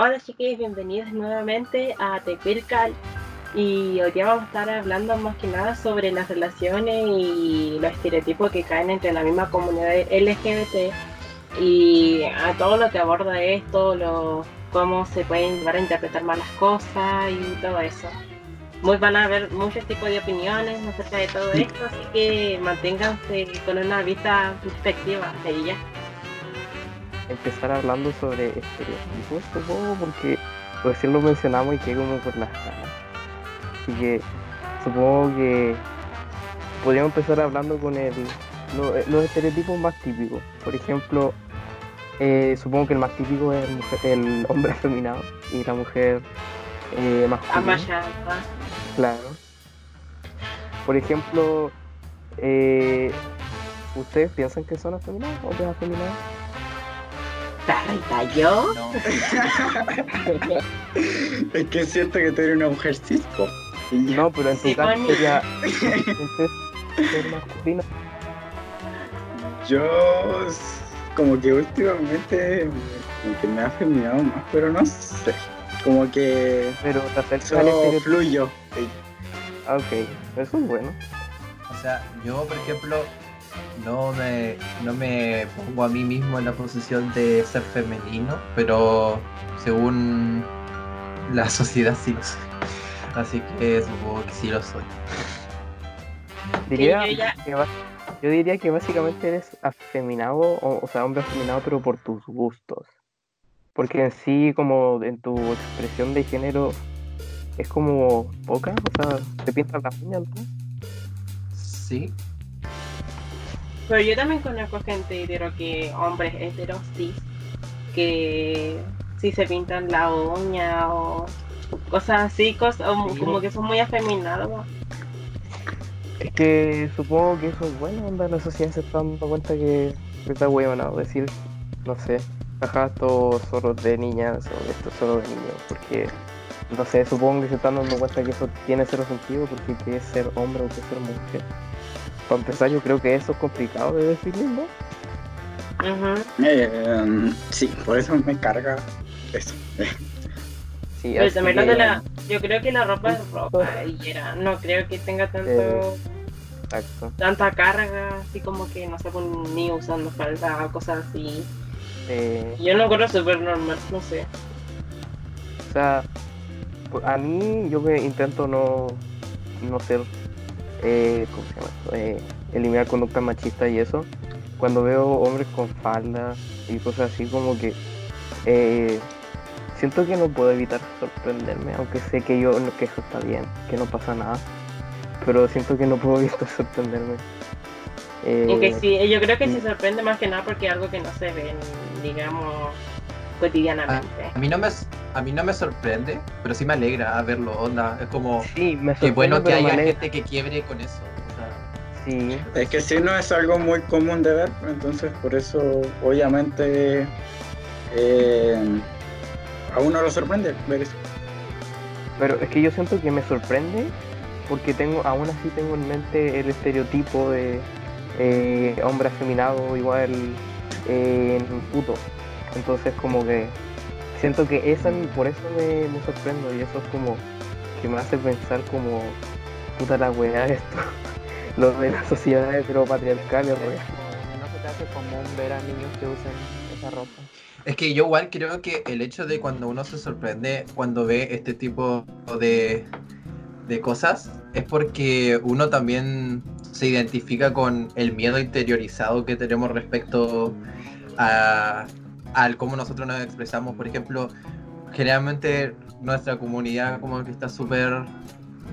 Hola chiquillos, bienvenidos nuevamente a Tepircal y hoy día vamos a estar hablando más que nada sobre las relaciones y los estereotipos que caen entre la misma comunidad LGBT y a todo lo que aborda esto, lo, cómo se pueden llevar a interpretar mal las cosas y todo eso. Muy van a haber muchos tipos de opiniones acerca de todo esto, así que manténganse con una vista perspectiva de ella. Empezar hablando sobre estereotipos, supongo, porque recién lo mencionamos y que como por las caras. Así que supongo que podríamos empezar hablando con el, lo- los estereotipos más típicos. Por ejemplo, eh, supongo que el más típico es el, mujer- el hombre afeminado y la mujer eh, masculina. Claro. Por ejemplo, eh, ¿ustedes piensan que son afeminados o desafeminados? ¿Perrita yo? No, Es que es cierto que tú eres una mujer cisco. No, pero en tu Sí, caso sería ser masculino. Yo como que últimamente como que me ha afeminado más, pero no sé. Como que Pero te solo fluyo. Sí. Ah, Ok, eso es bueno. o sea, yo por ejemplo no me, no me pongo a mí mismo en la posición de ser femenino, pero según la sociedad sí lo soy. Así que supongo que sí lo soy. Diría yo ya- que ba- yo diría que básicamente eres afeminado, o, o sea, hombre afeminado, pero por tus gustos. Porque en sí, como en tu expresión de género, es como poca, o sea, te pintas las uñas, ¿no? Sí, Pero yo también conozco gente hetero que, hombres heteros cis, que sí se pintan la uña o cosas así, cosas, como que son muy afeminados. Es que supongo que eso es bueno, onda, la sociedad se está dando cuenta que está huevonado decir, no sé, ajá, estos zorros de niñas o estos zorros de niños, porque, no sé, supongo que se están dando cuenta que eso tiene cero sentido, porque qué es ser hombre o qué es ser mujer. Para empezar, yo creo que eso es complicado de definir, ¿no? Ujú. Eh, sí, por eso me carga eso. Sí, Pero así también lo de que- la, yo creo que la ropa es ropa y era, no creo que tenga tanto, Exacto. tanta carga, así como que no sé, ni usando falda o cosas así. Eh, Yo lo encuentro súper normal, no sé. O sea, a mí yo me intento no, no ser, eh, ¿cómo se llama esto? Eh, eliminar conductas machistas y eso. Cuando veo hombres con falda y cosas así, como que eh, siento que no puedo evitar sorprenderme, aunque sé que yo que eso está bien, que no pasa nada. Pero siento que no puedo evitar sorprenderme. Eh, Y que sí, yo creo que sí. se sorprende más que nada porque es algo que no se ve, digamos, cotidianamente. a mí no me, a mí no me sorprende, pero sí me alegra verlo, onda. Es como, sí, me qué bueno que haya gente que quiebre con eso. o sea, Sí, Es que sí no es algo muy común de ver, entonces por eso obviamente eh, a uno lo sorprende ver eso. Pero es que yo siento que me sorprende porque tengo, aún así tengo en mente el estereotipo de eh, hombre afeminado igual eh, en puto. Entonces como que siento que esa, por eso me, me sorprendo y eso es como que me hace pensar como puta la weá esto. Lo de las sociedades Pero weá. como, ¿No se te hace común ver a niños que usan esa ropa? Es que yo igual creo que el hecho de cuando uno se sorprende cuando ve este tipo de, de cosas es porque uno también se identifica con el miedo interiorizado que tenemos respecto a al cómo nosotros nos expresamos. Por ejemplo, generalmente nuestra comunidad como que está súper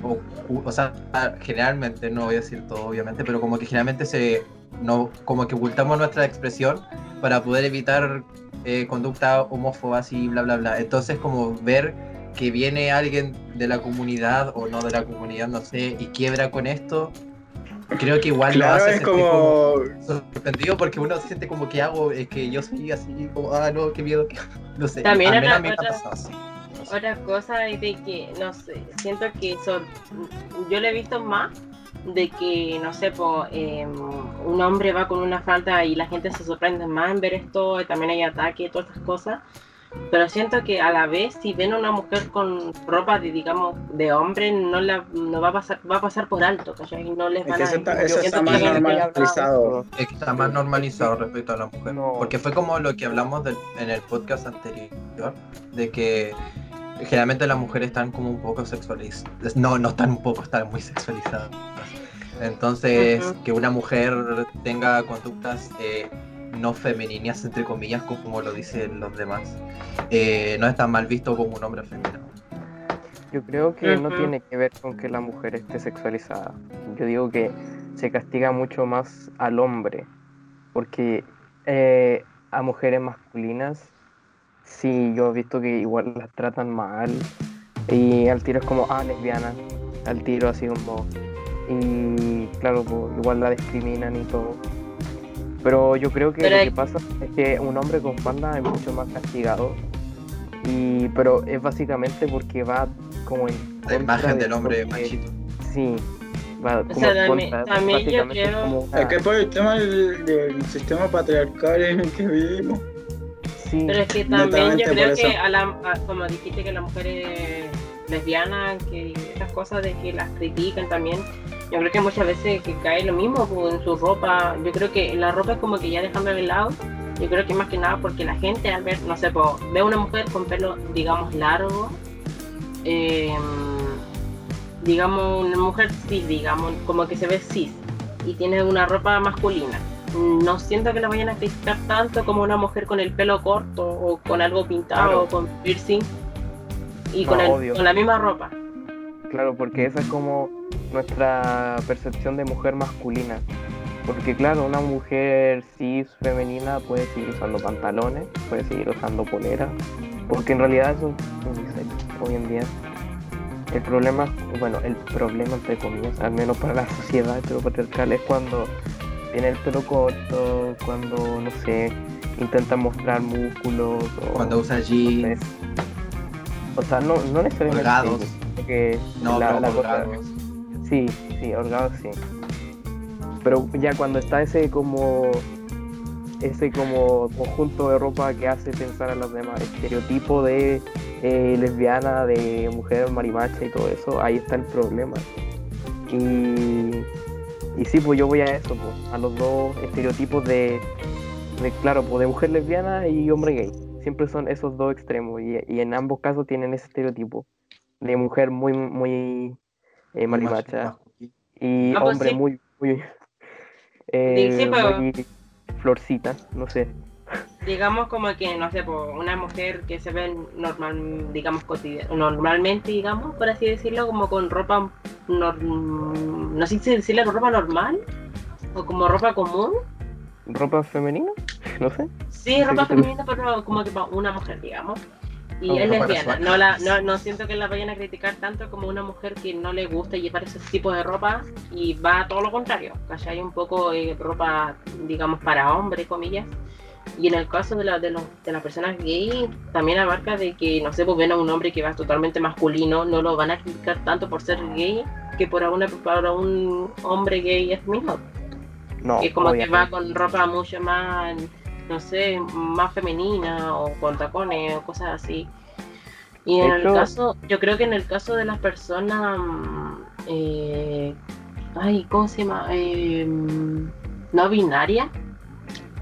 o, sea, generalmente, no voy a decir todo obviamente, pero como que generalmente se no como que ocultamos nuestra expresión para poder evitar eh, conducta homófobas y bla bla bla. Entonces como ver que viene alguien de la comunidad o no de la comunidad, no sé, y quiebra con esto, creo que igual lo Claro, hace es sentir como... sorprendido porque uno se siente como que hago, es que yo soy así, como, ah, no, qué miedo, que... no sé. También al menos otra- a mí me ha otra- pasado así. No sé. Otra cosa es de que, no sé, siento que sor- yo le he visto más de que, no sé, po, em, un hombre va con una falda y la gente se sorprende más en ver esto, y también hay ataques y todas estas cosas, pero siento que a la vez si ven a una mujer con ropa de digamos de hombre no la no va a pasar va a pasar por alto ¿cachai? no les Es van que a eso está, más normalizado. Es que está más normalizado respecto a la mujer. No. Porque fue como lo que hablamos del- en el podcast anterior, de que generalmente las mujeres están como un poco sexualizadas. No, no están un poco, están muy sexualizadas. Entonces, que una mujer tenga conductas eh, no femeninas, entre comillas, como lo dicen los demás, eh, no es tan mal visto como un hombre femenino. Yo creo que no tiene que ver con que la mujer esté sexualizada. Yo digo que se castiga mucho más al hombre, porque eh, a mujeres masculinas, sí, yo he visto que igual las tratan mal, y al tiro es como, ah, lesbiana, al tiro así como, y claro, pues, igual la discriminan y todo. Pero yo creo que Pero lo hay- que pasa es que un hombre con falda es mucho más castigado. Y, pero es básicamente porque va como en La imagen de del hombre machito. Sí, va como sea, contra. también yo creo- como una- Es que por el tema del, del sistema patriarcal en el que vivimos. sí, Pero es que también yo creo que, a la, a- como dijiste, que la mujer es lesbiana, que esas cosas de que las critican también, yo creo que muchas veces que cae lo mismo pues, en su ropa. Yo creo que la ropa es como que ya dejando de lado. Yo creo que más que nada porque la gente al ver, no sé, pues, ve a una mujer con pelo, digamos, largo, eh, digamos, una mujer cis, digamos, como que se ve cis y tiene una ropa masculina. No siento que la vayan a criticar tanto como una mujer con el pelo corto o con algo pintado Claro. o con piercing y No, con, el- con la misma ropa. claro, porque esa es como nuestra percepción de mujer masculina. Porque claro, una mujer cis femenina puede seguir usando pantalones, puede seguir usando polera, porque en realidad es un unisex hoy en día. El problema, bueno, el problema entre comillas, al menos para la sociedad heteropatriarcal, es cuando tiene el pelo corto, cuando, no sé, intentan mostrar músculos o Cuando usa no jeans, sé. O sea, no, no necesariamente Holgados. yo creo que no, la, pero la cosa- holgados. Sí, sí, holgados sí. Pero ya cuando está ese como ese como conjunto de ropa que hace pensar a los demás, estereotipo de eh, lesbiana, de mujer marimacha y todo eso, ahí está el problema. Y, y sí, pues yo voy a eso, pues, a los dos estereotipos de, de, claro, pues de mujer lesbiana y hombre gay. Siempre son esos dos extremos y, y en ambos casos tienen ese estereotipo de mujer muy, muy eh, marimacha y Ah, pues hombre sí. muy, muy, eh, sí, pero- muy florcita, no sé. Digamos como que, no sé, pues, una mujer que se ve normal, digamos, cotidiana, normalmente, digamos, por así decirlo, como con ropa, no sé si decirle ropa normal o como ropa común. ¿Ropa femenina? No sé. Sí, ropa femenina, pero como que para una mujer, digamos. Y Oh, es lesbiana. No, la, no, no siento que la vayan a criticar tanto como una mujer que no le gusta llevar ese tipo de ropa y va a todo lo contrario. ¿Cachai? Un poco eh, ropa, digamos, para hombre, comillas. Y en el caso de, la, de, los- de las personas gay, también abarca de que, no sé, pues ven a un hombre que va totalmente masculino, no lo van a criticar tanto por ser gay que por una, para un hombre gay es mismo No, que como que va con ropa mucho más, no sé, más femenina o con tacones o cosas así. Y en el caso, yo creo que en el caso de las personas, mm, eh, ay, ¿cómo se llama? Eh, no binaria,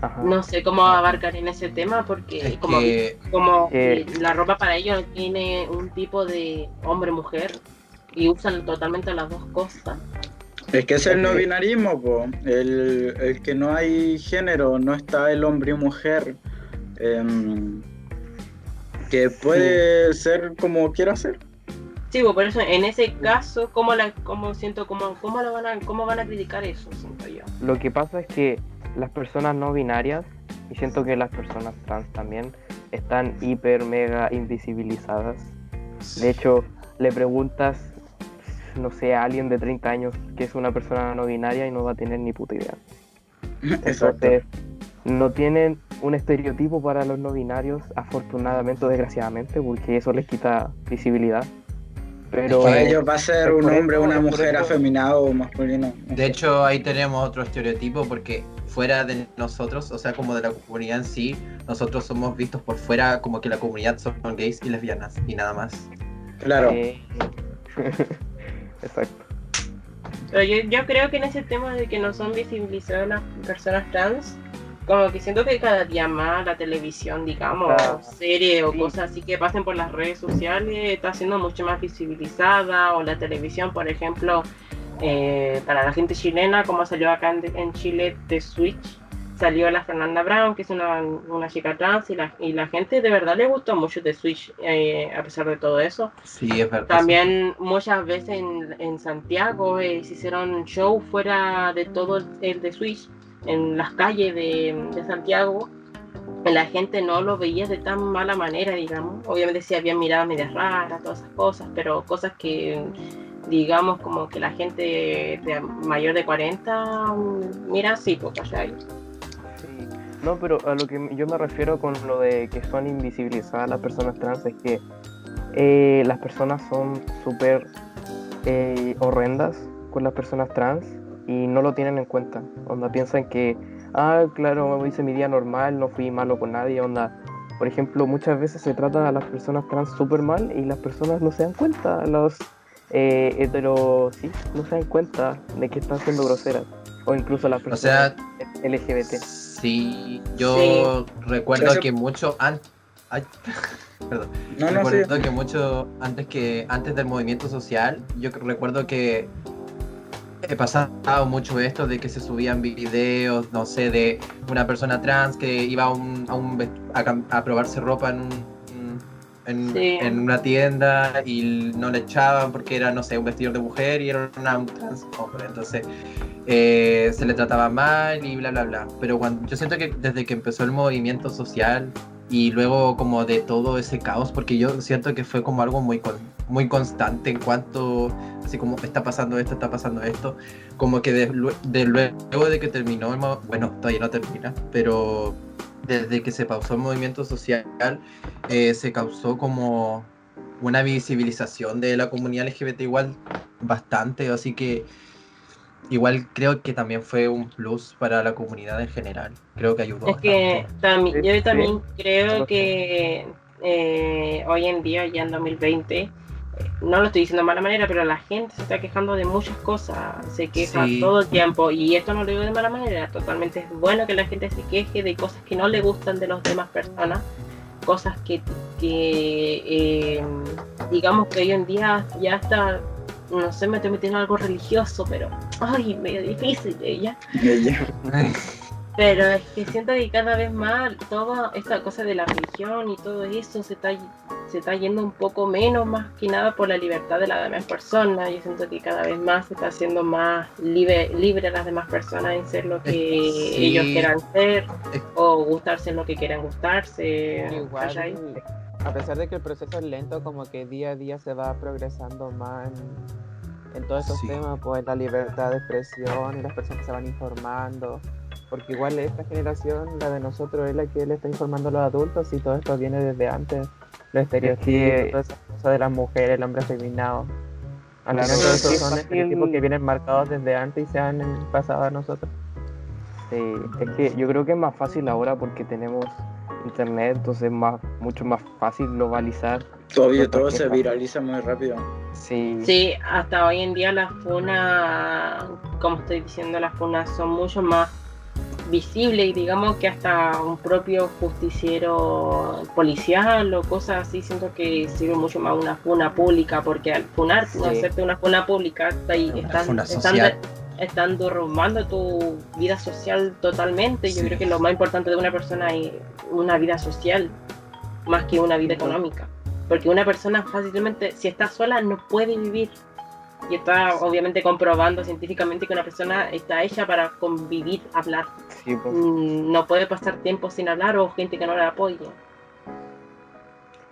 Ajá. no sé cómo abarcar en ese tema porque Es como, que como Eh. la ropa para ellos tiene un tipo de hombre-mujer y usan totalmente las dos cosas. Es que es el no binarismo, po. El, el que no hay género, no está el hombre y mujer. em, que puede ser como quiera ser. Sí, pues, por eso en ese caso, ¿cómo, la, cómo siento, cómo, cómo, lo van a, cómo van a criticar eso? Siento yo. Lo que pasa es que las personas no binarias, y siento que las personas trans también, están hiper mega invisibilizadas. De hecho, le preguntas, no sé, a alguien de 30 años que es una persona no binaria y no va a tener ni puta idea. Exacto. Entonces, no tienen un estereotipo para los no binarios, afortunadamente o desgraciadamente, porque eso les quita visibilidad. Pero Para ellos va a ser un hombre, eso- una mujer afeminado o masculino. De hecho, ahí tenemos otro estereotipo porque fuera de nosotros, o sea, como de la comunidad en sí, nosotros somos vistos por fuera como que la comunidad son gays y lesbianas y nada más. Claro. Eh, Exacto. Pero yo, yo creo que en ese tema de que no son visibilizadas las personas trans, como que siento que cada día más la televisión, digamos, Ah, series o sí. cosas así que pasen por las redes sociales, está siendo mucho más visibilizada, o la televisión, por ejemplo, eh, para la gente chilena, como salió acá en, en Chile de Switch, salió la Fernanda Brown, que es una, una chica trans, y la, y la gente de verdad le gustó mucho de Switch, eh, a pesar de todo eso. Sí, es verdad. También muchas veces en, en Santiago eh, se hicieron show fuera de todo el, el de Switch, en las calles de, de Santiago. La gente no lo veía de tan mala manera, digamos. Obviamente sí había miradas medias raras, todas esas cosas, pero cosas que, digamos, como que la gente de mayor de 40 mm, mira así, pues, ¿cachai? No, pero a lo que yo me refiero con lo de que son invisibilizadas las personas trans es que eh, las personas son súper eh, horrendas con las personas trans y no lo tienen en cuenta. Onda, piensan que, ah, claro, hice mi día normal, no fui malo con nadie. Onda, por ejemplo, muchas veces se trata a las personas trans súper mal y las personas no se dan cuenta. Los eh, heteros, sí, no se dan cuenta de que están siendo groseras. O incluso las O personas sea, LGBT. Sí, yo recuerdo que mucho antes... Perdón. No, no, sí. recuerdo que mucho antes que antes del movimiento social, yo recuerdo que he pasado mucho esto de que se subían videos, no sé, de una persona trans que iba a, un, a, un a probarse ropa en un en, Sí. en una tienda y no le echaban porque era, no sé, un vestido de mujer y era una- un trans hombre. Entonces eh, se le trataba mal y bla, bla, bla. Pero cuando, yo siento que desde que empezó el movimiento social y luego como de todo ese caos, porque yo siento que fue como algo muy, con- muy constante en cuanto, así como está pasando esto, está pasando esto, como que de, de luego de que terminó, bueno, todavía no termina, pero desde que se pausó el movimiento social, eh, se causó como una visibilización de la comunidad LGBT igual bastante, así que igual creo que también fue un plus para la comunidad en general, creo que ayudó. Es que también, yo sí. también creo que eh, hoy en día, ya en 2020, eh, no lo estoy diciendo de mala manera, pero la gente se está quejando de muchas cosas, se queja Sí. todo el tiempo, y esto no lo digo de mala manera, totalmente es bueno que la gente se queje de cosas que no le gustan de las demás personas, cosas que, que eh, digamos que hoy en día ya está, no sé, me estoy metiendo en algo religioso, pero, ay, medio difícil, eh, ya. Pero es que siento que cada vez más toda esta cosa de la religión y todo eso se está, se está yendo un poco menos, más que nada por la libertad de las demás personas. Yo siento que cada vez más se está haciendo más libre, libre a las demás personas en ser lo que Sí. ellos quieran ser Es- o gustarse en lo que quieran gustarse. Igual, a pesar de que el proceso es lento, como que día a día se va progresando más en, en todos estos Sí. temas, pues la libertad de expresión y las personas se van informando. Porque igual esta generación, la de nosotros, es la que le está informando a los adultos y todo esto viene desde antes. Los estereotipos, que- todas esas cosas de las mujeres, el hombre afeminado. Al Claro, final todo eso sí, son estereotipos que vienen marcados desde antes y se han pasado a nosotros. Sí, es que yo creo que es más fácil ahora porque tenemos internet, entonces es más, mucho más fácil globalizar. Todavía Otra todo se viraliza muy rápido. Sí, Sí, hasta hoy en día las funas, como estoy diciendo, las funas son mucho más visibles y digamos que hasta un propio justiciero policial o cosas así, siento que sirve mucho más una funa pública porque al funar, no Sí. hacerte una funa pública, está ahí, están, están, derrumbando tu vida social totalmente. Yo creo que lo más importante de una persona es una vida social más que una vida económica. Porque una persona fácilmente, si está sola, no puede vivir. Y está obviamente comprobando científicamente que una persona está hecha para convivir, hablar. sí, pues, No puede pasar tiempo sin hablar o gente que no la apoye.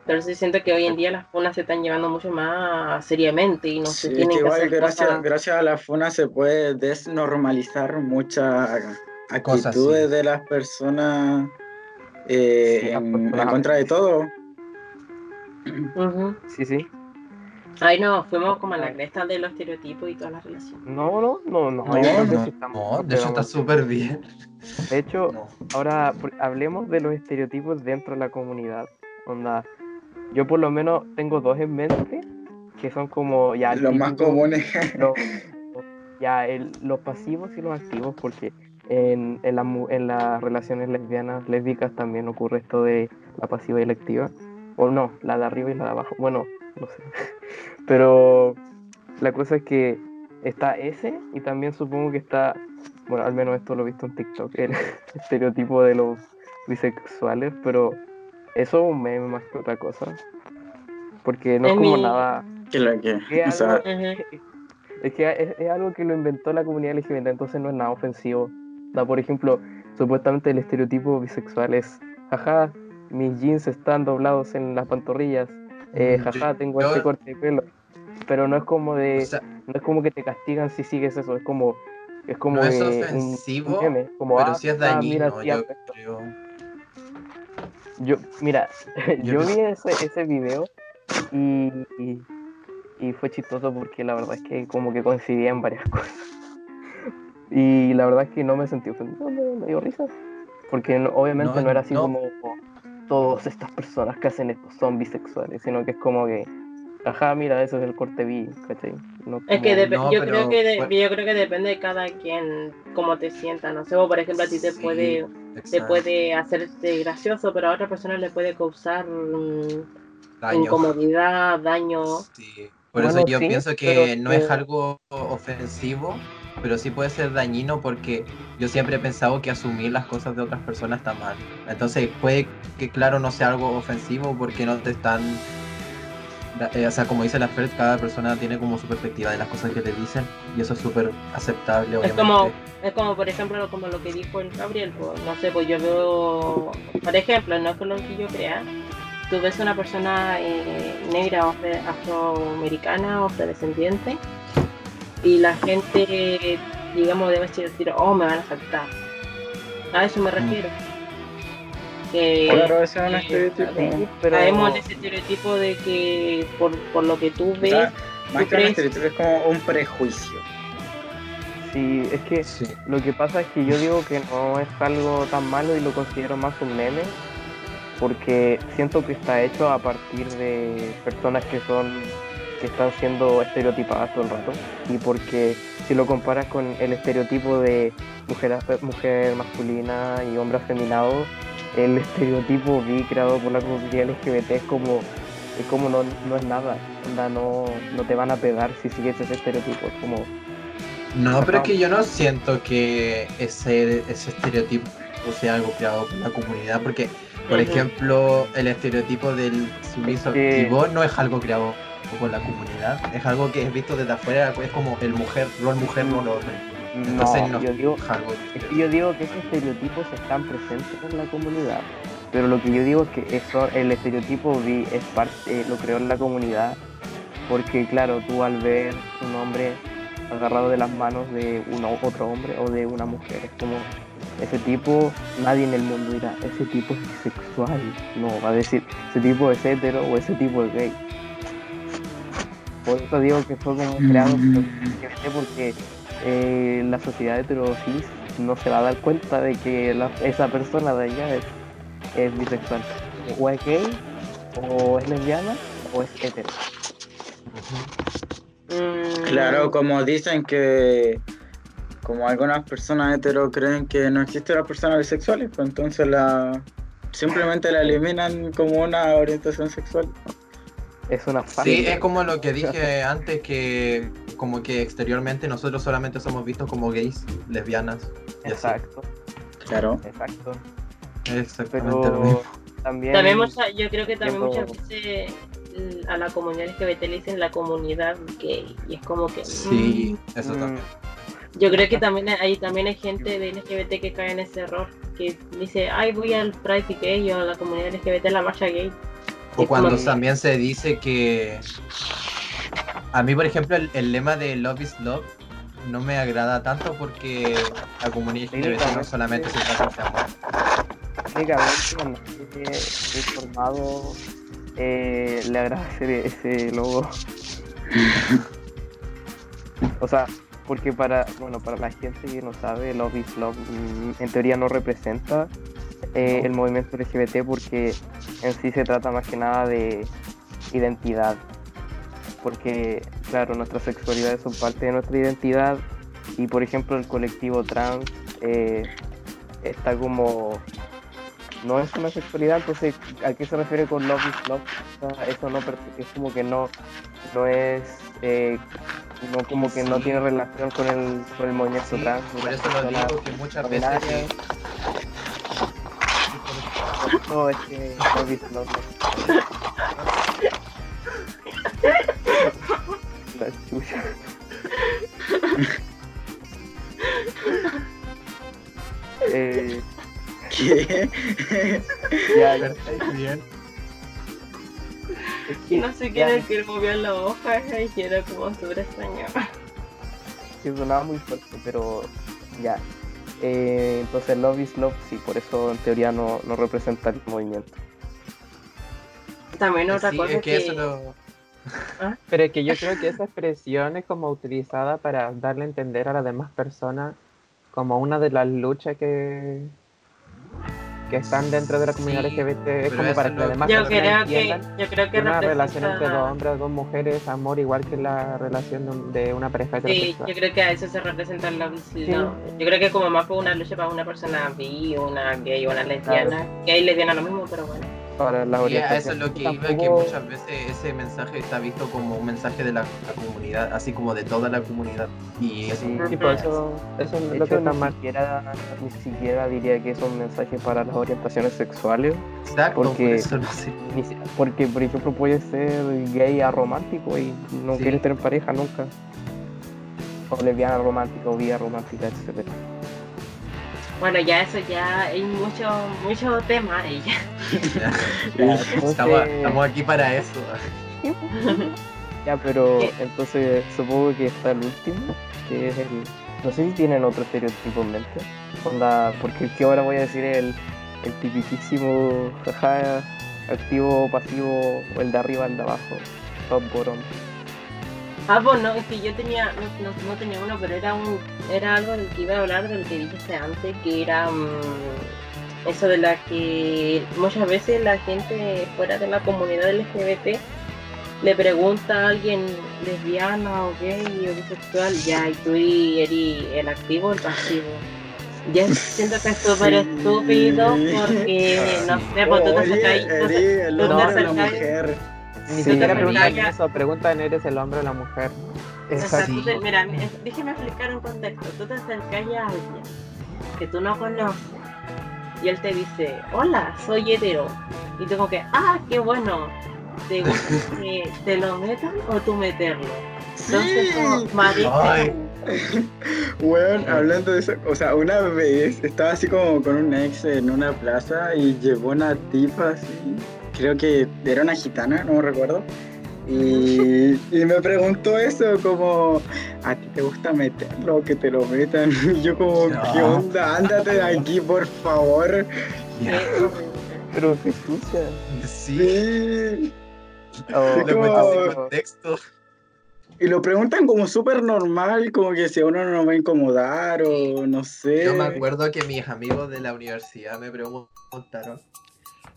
Pero sí siento que hoy en día las funas se están llevando mucho más seriamente y no Sí, se es tienen que que igual hacer gracias, cosas- gracias a la FUNA se puede desnormalizar muchas actitudes sí. de las personas eh, Sí, en, en contra de todo. Ujú. sí, sí. Ay, no, fuimos como a la cresta de los estereotipos y todas las relaciones. No, no, no, no. No, no, estamos- No, de hecho está súper bien. De hecho, No. ahora hablemos de los estereotipos dentro de la comunidad. Onda, yo por lo menos tengo dos en mente que son como ya Los más comunes. los- ya el- los pasivos y los activos, porque en, en, la mu- en las relaciones lesbianas, lésbicas también ocurre esto de la pasiva y la activa. O no, la de arriba y la de abajo. Bueno, no sé. Pero la cosa es que está ese y también supongo que está, bueno, al menos esto lo he visto en TikTok, el estereotipo de los bisexuales, pero eso es un meme más que otra cosa. Porque no es como mi- nada Que lo que, que o sea, algo- es que es, es algo que lo inventó la comunidad LGBT, entonces no es nada ofensivo. Da, por ejemplo, supuestamente el estereotipo bisexual es, jaja, mis jeans están doblados en las pantorrillas, eh, Mm, jaja, tengo este corte de pelo. Pero no es como de, O sea, no es como que te castigan si sigues eso, es como, es como no es ofensivo, un meme, como, pero ah, sí es dañino, mira, yo creo. Yo, mira, Yo vi ese, ese video y, y, y fue chistoso porque la verdad es que como que coincidía en varias cosas. Y la verdad es que no me sentí ofendido, me, me dio risa. Porque no- obviamente No, no, era así no. como todas estas personas que hacen esto son bisexuales, sino que es como que, ajá, mira, eso es el corte bi, ¿cachai? No Es que No, yo pero creo que de- yo creo que depende de cada quien cómo te sienta, no sé, o por ejemplo a ti te Sí, puede te exacto. puede hacerte gracioso, pero a otra persona le puede causar mm, Daño. incomodidad, daño. Sí, Por Bueno, eso yo sí, pienso que pero no es algo ofensivo, pero sí puede ser dañino porque yo siempre he pensado que asumir las cosas de otras personas está mal. Entonces puede que claro no sea algo ofensivo porque no te están... eh, o sea, como dice la Fer, cada persona tiene como su perspectiva de las cosas que le dicen y eso es súper aceptable, Es obviamente. como, es como por ejemplo como lo que dijo el Gabriel, pues, no sé, pues yo veo, por ejemplo, no es con lo que yo crea, tú ves una persona eh, negra afroamericana o afrodescendiente y la gente, digamos, debe decir, oh, me van a saltar. A eso me refiero. Que Claro, ese es un eh, estereotipo. Sí, pero- caemos en ese estereotipo de que por, por lo que tú ves, sea, más ¿tú que un estereotipo es como un prejuicio. Sí, es que Sí. Lo que pasa es que yo digo que no es algo tan malo y lo considero más un meme, porque siento que está hecho a partir de personas que son que están siendo estereotipadas todo el rato y porque si lo comparas con el estereotipo de mujer, mujer masculina y hombre afeminado, el estereotipo bi creado por la comunidad LGBT es como es como no, no es nada, no, no te van a pegar si sigues ese estereotipo, es como No, pero es que yo no siento que ese, ese estereotipo sea algo creado por la comunidad, porque, por ejemplo, el estereotipo del sumiso Es que- activo no es algo creado por la comunidad, es algo que es visto desde afuera, es como el mujer, rol mujer, rol hombre. Entonces, no, no, yo digo es que yo digo que esos estereotipos están presentes en la comunidad, pero lo que yo digo es que eso, el estereotipo bi es parte, lo creó en la comunidad, porque claro, tú al ver un hombre agarrado de las manos de un otro hombre o de una mujer, es como ese tipo, nadie en el mundo dirá, ese tipo es bisexual, no, va a decir, ese tipo es hetero o ese tipo es gay. Por eso digo que fue como creado por LGBT, porque eh, la sociedad heterosis no se va a dar cuenta de que la- esa persona de allá es, es bisexual. O es gay, o es lesbiana, o es hetero. mm, Claro, como dicen que, como algunas personas hetero creen que no existen las personas bisexuales, pues entonces la simplemente la eliminan como una orientación sexual. Es una Sí, es como lo que dije antes, que como que exteriormente nosotros solamente somos vistos como gays, lesbianas. así. Exacto, Claro. exacto. Exactamente lo mismo. también, También mucha- yo creo que también muchas veces mm, a la comunidad LGBT le dicen la comunidad gay y es como que Sí, eso mm, también. mm, yo creo que también hay también hay gente de LGBT que cae en ese error que dice ay voy al Pride gay o a la comunidad LGBT a la marcha gay O cuando que- también se dice que. A mí, por ejemplo, el, el lema de Love is Love no me agrada tanto porque la comunidad LGBT no solamente se trata de amor. cuando estoy informado eh, le agrada ese, ese logo. O sea, porque para, bueno, para la gente que no sabe, Love is Love mm, en teoría no representa eh, el movimiento LGBT porque en sí se trata más que nada de identidad. Porque, claro, nuestras sexualidades son parte de nuestra identidad y, por ejemplo, el colectivo trans eh, está como... No es una sexualidad, entonces, ¿a qué se refiere con Love is Love? O sea, eso no, es como que no, no es... eh, no como que no tiene relación con el, con el movimiento Sí, trans. por eso lo digo que muchas veces nominarias. No, es que Love is Love. La chucha. eh, ¿Qué? ya, ya. bien. Es que No sé es el que movió la hoja y era como súper extraño. que sonaba muy fuerte, pero ya. Eh, entonces Love is Love, sí, por eso en teoría no, no representa el movimiento. También otra Sí, cosa es que que... eso lo... Pero es que yo creo que esa expresión es como utilizada para darle a entender a las demás personas como una de las luchas que, que están dentro de la comunidad Sí, LGBT. Es como para que lo- las demás Yo creo que, entiendan yo creo que que una relación entre dos hombres o dos mujeres es amor igual que la relación de un- de una pareja Sí, yo creo que a eso se representa is love. Yo creo que como más fue una lucha para una persona bi, una gay o una lesbiana. Gay y lesbiana lo mismo, pero bueno. Para la Y a eso es orientación. lo que iba, que muchas veces ese mensaje está visto como un mensaje de la, la comunidad, así como de toda la comunidad. Y eso Sí, Sí, por eso, eso es lo que hecho, está ni mal. siquiera, ni siquiera diría que es un mensaje para las orientaciones sexuales, exacto, porque- por eso no sé. ni porque por ejemplo puede ser gay aromántico y no Sí. quiere tener pareja nunca, o lesbiana romántica o vía romántica, etc. Bueno, ya eso ya hay mucho, mucho tema ya. Estamos, estamos aquí para eso. Ya, pero ¿Qué? entonces supongo que está el último, que es el... No sé si tienen otro estereotipo en mente, onda, porque el que ahora voy a decir es el, el tipiquísimo jaja, activo, pasivo, o el de arriba, el de abajo, top bottom. Ah, pues no, es que yo tenía, no, no- no tenía uno, pero era un, era algo del que iba a hablar del que dijiste antes, que era mm, eso de la que muchas veces la gente fuera de la comunidad LGBT le pregunta a alguien lesbiana o gay o bisexual, ya, y tú eres el activo o el pasivo. Ya siento que es súper Sí. estúpido porque, no sé, pues tú te acercáis- tú te- acercáis- mujer. Ni siquiera preguntan eso, preguntan ¿eres el hombre o la mujer? O sea, Exacto. tú te- mira, mi- déjeme explicar un contexto. Tú te acercas a alguien que tú no conoces y él te dice, hola, soy hetero. Y tú como que, ah, qué bueno. ¿Te gusta que te lo metan o tú meterlo? Entonces, como, Sí. marica, Ay. Weón, hablando de eso, o sea, una vez estaba así como con un ex en una plaza y llegó una tipa así, creo que era una gitana, no me recuerdo, y, y me preguntó eso como, ¿a ti te gusta meterlo o que te lo metan? Y yo como, ¿qué onda? Ándate de aquí, por favor. Pero qué sucia. Sí, Sí. O- lo como- contexto. Y lo preguntan como súper normal, como que si a uno no nos va a incomodar o no sé. Yo me acuerdo que mis amigos de la universidad me preguntaron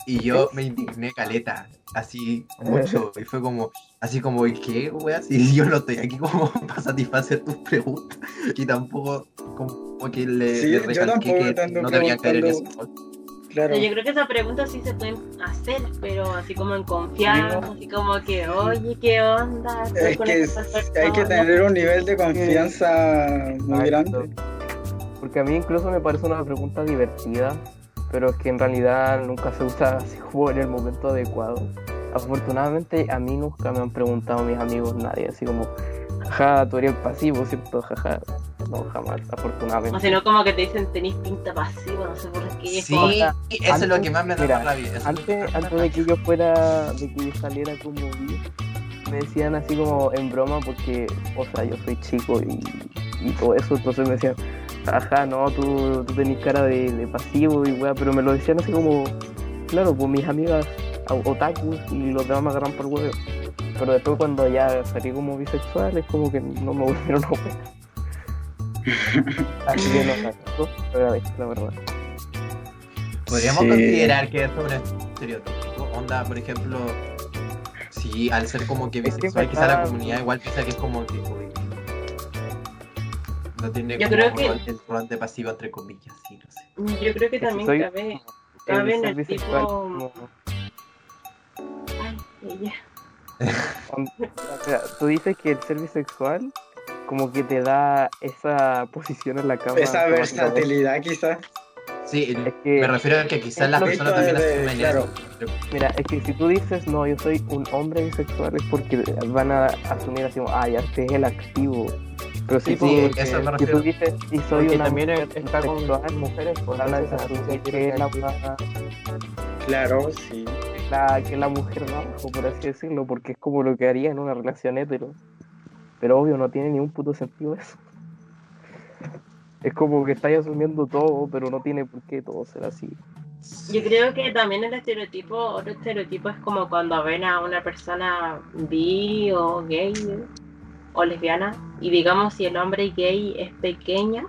y yo me indigné caleta, así mucho, y fue como, así como, ¿y qué, wea? Si yo no estoy aquí como para satisfacer tus preguntas, y tampoco como que le, Sí, le recalqué que no debían caer en eso. Claro. yo creo que esas preguntas sí se pueden hacer, pero así como en confianza, así como que, oye, ¿qué onda? Es que hay que persona". tener un nivel de confianza muy Exacto. grande. Porque a mí incluso me parece una pregunta divertida, pero es que en realidad nunca se usa así como en el momento adecuado. Afortunadamente a mí nunca me han preguntado mis amigos nadie, así como, jaja, tú eres el pasivo, ¿cierto? Jaja. No, jamás, afortunadamente. O si no, como que te dicen, tenéis pinta pasiva, no sé por qué. es Sí, como- eso es lo que más me da rabia. Antes, antes de que yo fuera, de que yo saliera como me decían así como en broma porque, o sea, yo soy chico y, y todo eso, entonces me decían, ajá, no, tú, tú tenés cara de, de pasivo y weá, pero me lo decían así como, claro, pues mis amigas otakus y los demás me agarran por huevo. pero después cuando ya salí como bisexual es como que no me volvieron a operar. Así que no, agradezco, la verdad. Podríamos Sí. considerar que es un estereotipo. Onda, por ejemplo, si al ser como que Es que bisexual, quizá la comunidad igual piensa que es como que. uy, no tiene Yo como creo que- el pasivo, entre comillas, sí, no sé. Yo creo que Es también soy cabe. cabe en el tipo- como- Ay, ella. o sea, tú dices que el ser bisexual como que te da esa posición en la cama. Esa versatilidad quizás. Sí, Es que- me refiero a que quizás las personas también de- asumen claro. eso. Mira, es que si tú dices, no, yo soy un hombre bisexual, es porque van a asumir así, como, ah, ya este es el activo. Pero si Sí, tú, sí, eso me si tú dices, y soy Porque una también mujer está con bisexual, mujeres, pues van a entonces asumir así que quiere la, Claro, sí. la- que la mujer va abajo, por así decirlo, porque es como lo que haría en una relación hetero. Pero obvio, no tiene ni un puto sentido eso. Es como que estáis asumiendo todo, pero no tiene por qué todo ser así. Yo creo que también el estereotipo, otro estereotipo es como cuando ven a una persona bi o gay o lesbiana y digamos si el hombre gay es pequeño,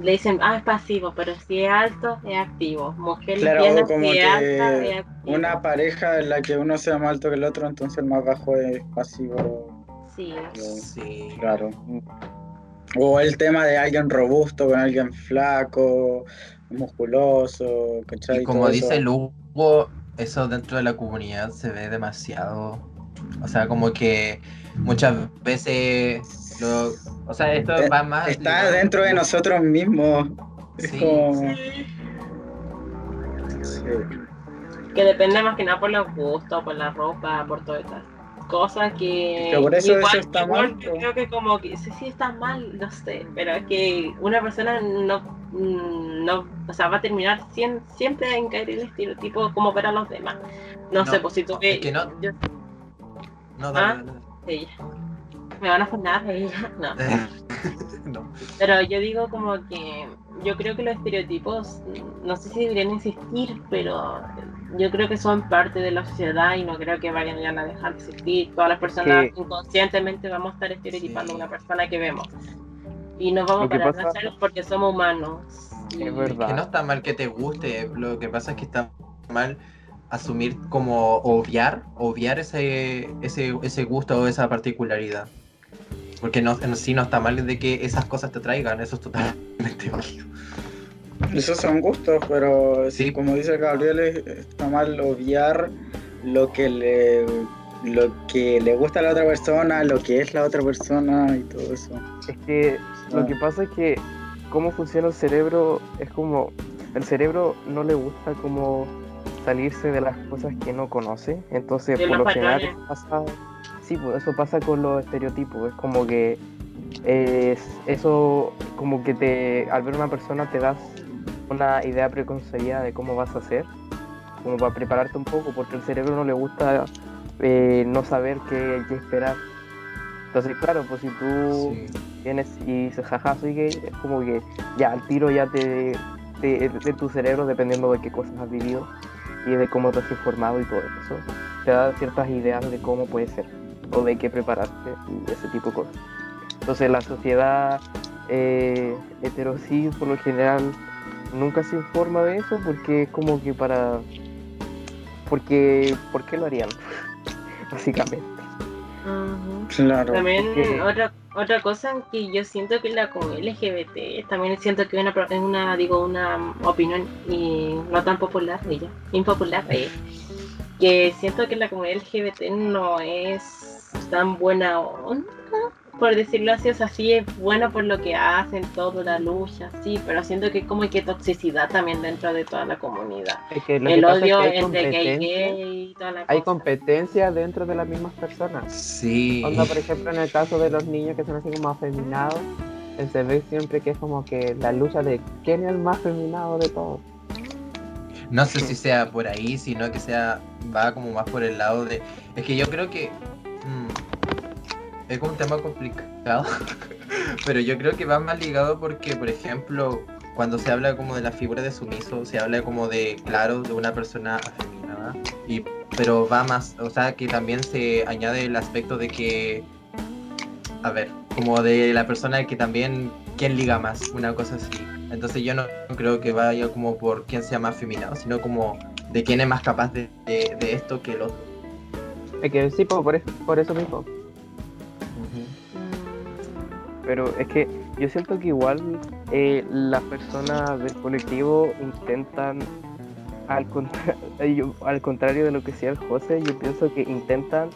le dicen, ah, es pasivo, pero si es alto, es activo. Mujer Claro, lesbiana, como si es alta, que es activo. Una pareja en la que uno sea más alto que el otro, entonces el más bajo es pasivo. Sí. Sí. Claro. O el tema de alguien robusto con alguien flaco, musculoso, ¿cachai? Y como Todo dice eso. Lugo, eso dentro de la comunidad se ve demasiado. O sea, como que muchas veces. Lo, o sea, esto Eh, va más. Está ligado- dentro de nosotros mismos. Es Sí, como... Sí. Que depende más que nada por los gustos, por la ropa, por todas estas cosas que. Que por eso igual, eso está igual mal, yo creo que como que sí, sí está mal, no sé, pero es que una persona no, mm, no o sea, va a terminar sien- siempre en caer en el estereotipo como para los demás. No, No, sé, pues si tú es que no- yo- No, Ah. ella. Me van a fundar ella. No. dale. no. Pero yo digo como que yo creo que los estereotipos, no sé si deberían existir, pero yo creo que son parte de la sociedad y no creo que vayan ya a dejar de existir. Todas las personas inconscientemente vamos a estar estereotipando a una persona que vemos. Y nos vamos pasa- hacerlo porque somos humanos. Y- Es verdad. Que no está mal que te guste, lo que pasa es que está mal asumir como obviar, obviar ese, ese, ese gusto o esa particularidad. Porque no, en sí no está mal de que esas cosas te traigan, eso es totalmente válido. Esos son gustos, pero Sí. como dice Gabriel, es- está mal obviar lo que le lo que le gusta a la otra persona, lo que es la otra persona y todo eso. Es que Ah. lo que pasa es que cómo funciona el cerebro es como el cerebro no le gusta como salirse de las cosas que no conoce, entonces por lo general pasa, sí, pues eso pasa con los estereotipos, es como que es eso como que te al ver una persona te das una idea preconcebida de cómo vas a hacer, como para prepararte un poco, porque el cerebro no le gusta eh, no saber qué, qué esperar. Entonces, claro, pues si tú vienes y dices, jaja, soy gay, es como que ya al tiro ya te, te- de tu cerebro, dependiendo de qué cosas has vivido y de cómo te has informado y todo eso, te da ciertas ideas de cómo puede ser o de qué prepararte y ese tipo de cosas. Entonces la sociedad eh, heterosis por lo general nunca se informa de eso porque es como que para... Porque, ¿por qué lo harían? Básicamente. Claro. También porque- otra otra cosa que yo siento que la comunidad LGBT también siento que es una, pro- es una digo una opinión y no tan popular ella impopular eh, que siento que la comunidad LGBT no es tan buena onda por decirlo así o sea sí es bueno por lo que hacen toda la lucha sí pero siento que como que toxicidad también dentro de toda la comunidad Es que lo que el pasa es que odio hay entre gay gay y toda la Hay cosa. competencia dentro de las mismas personas. Sí. Onda, por ejemplo, en el caso de los niños que son así como afeminados, eh, se ve siempre que es como que la lucha de quién es el más feminado de todos. No sé si sea por ahí, sino que sea va como más por el lado de. Es que yo creo que mm, es como un tema complicado, pero yo creo que va más ligado porque, por ejemplo, cuando se habla como de la figura de sumiso, se habla como de, claro, de una persona afeminada y pero va más, o sea, que también se añade el aspecto de que, a ver, como de la persona que también, quién liga más, una cosa así. Entonces yo no creo que vaya como por quién sea más feminado, sino como de quién es más capaz de, esto que el otro. Es que sí, po, por, por eso mismo. Pero es que yo siento que igual eh, las personas del colectivo intentan, al, contra- yo- al contrario de lo que decía el José, yo pienso que intentan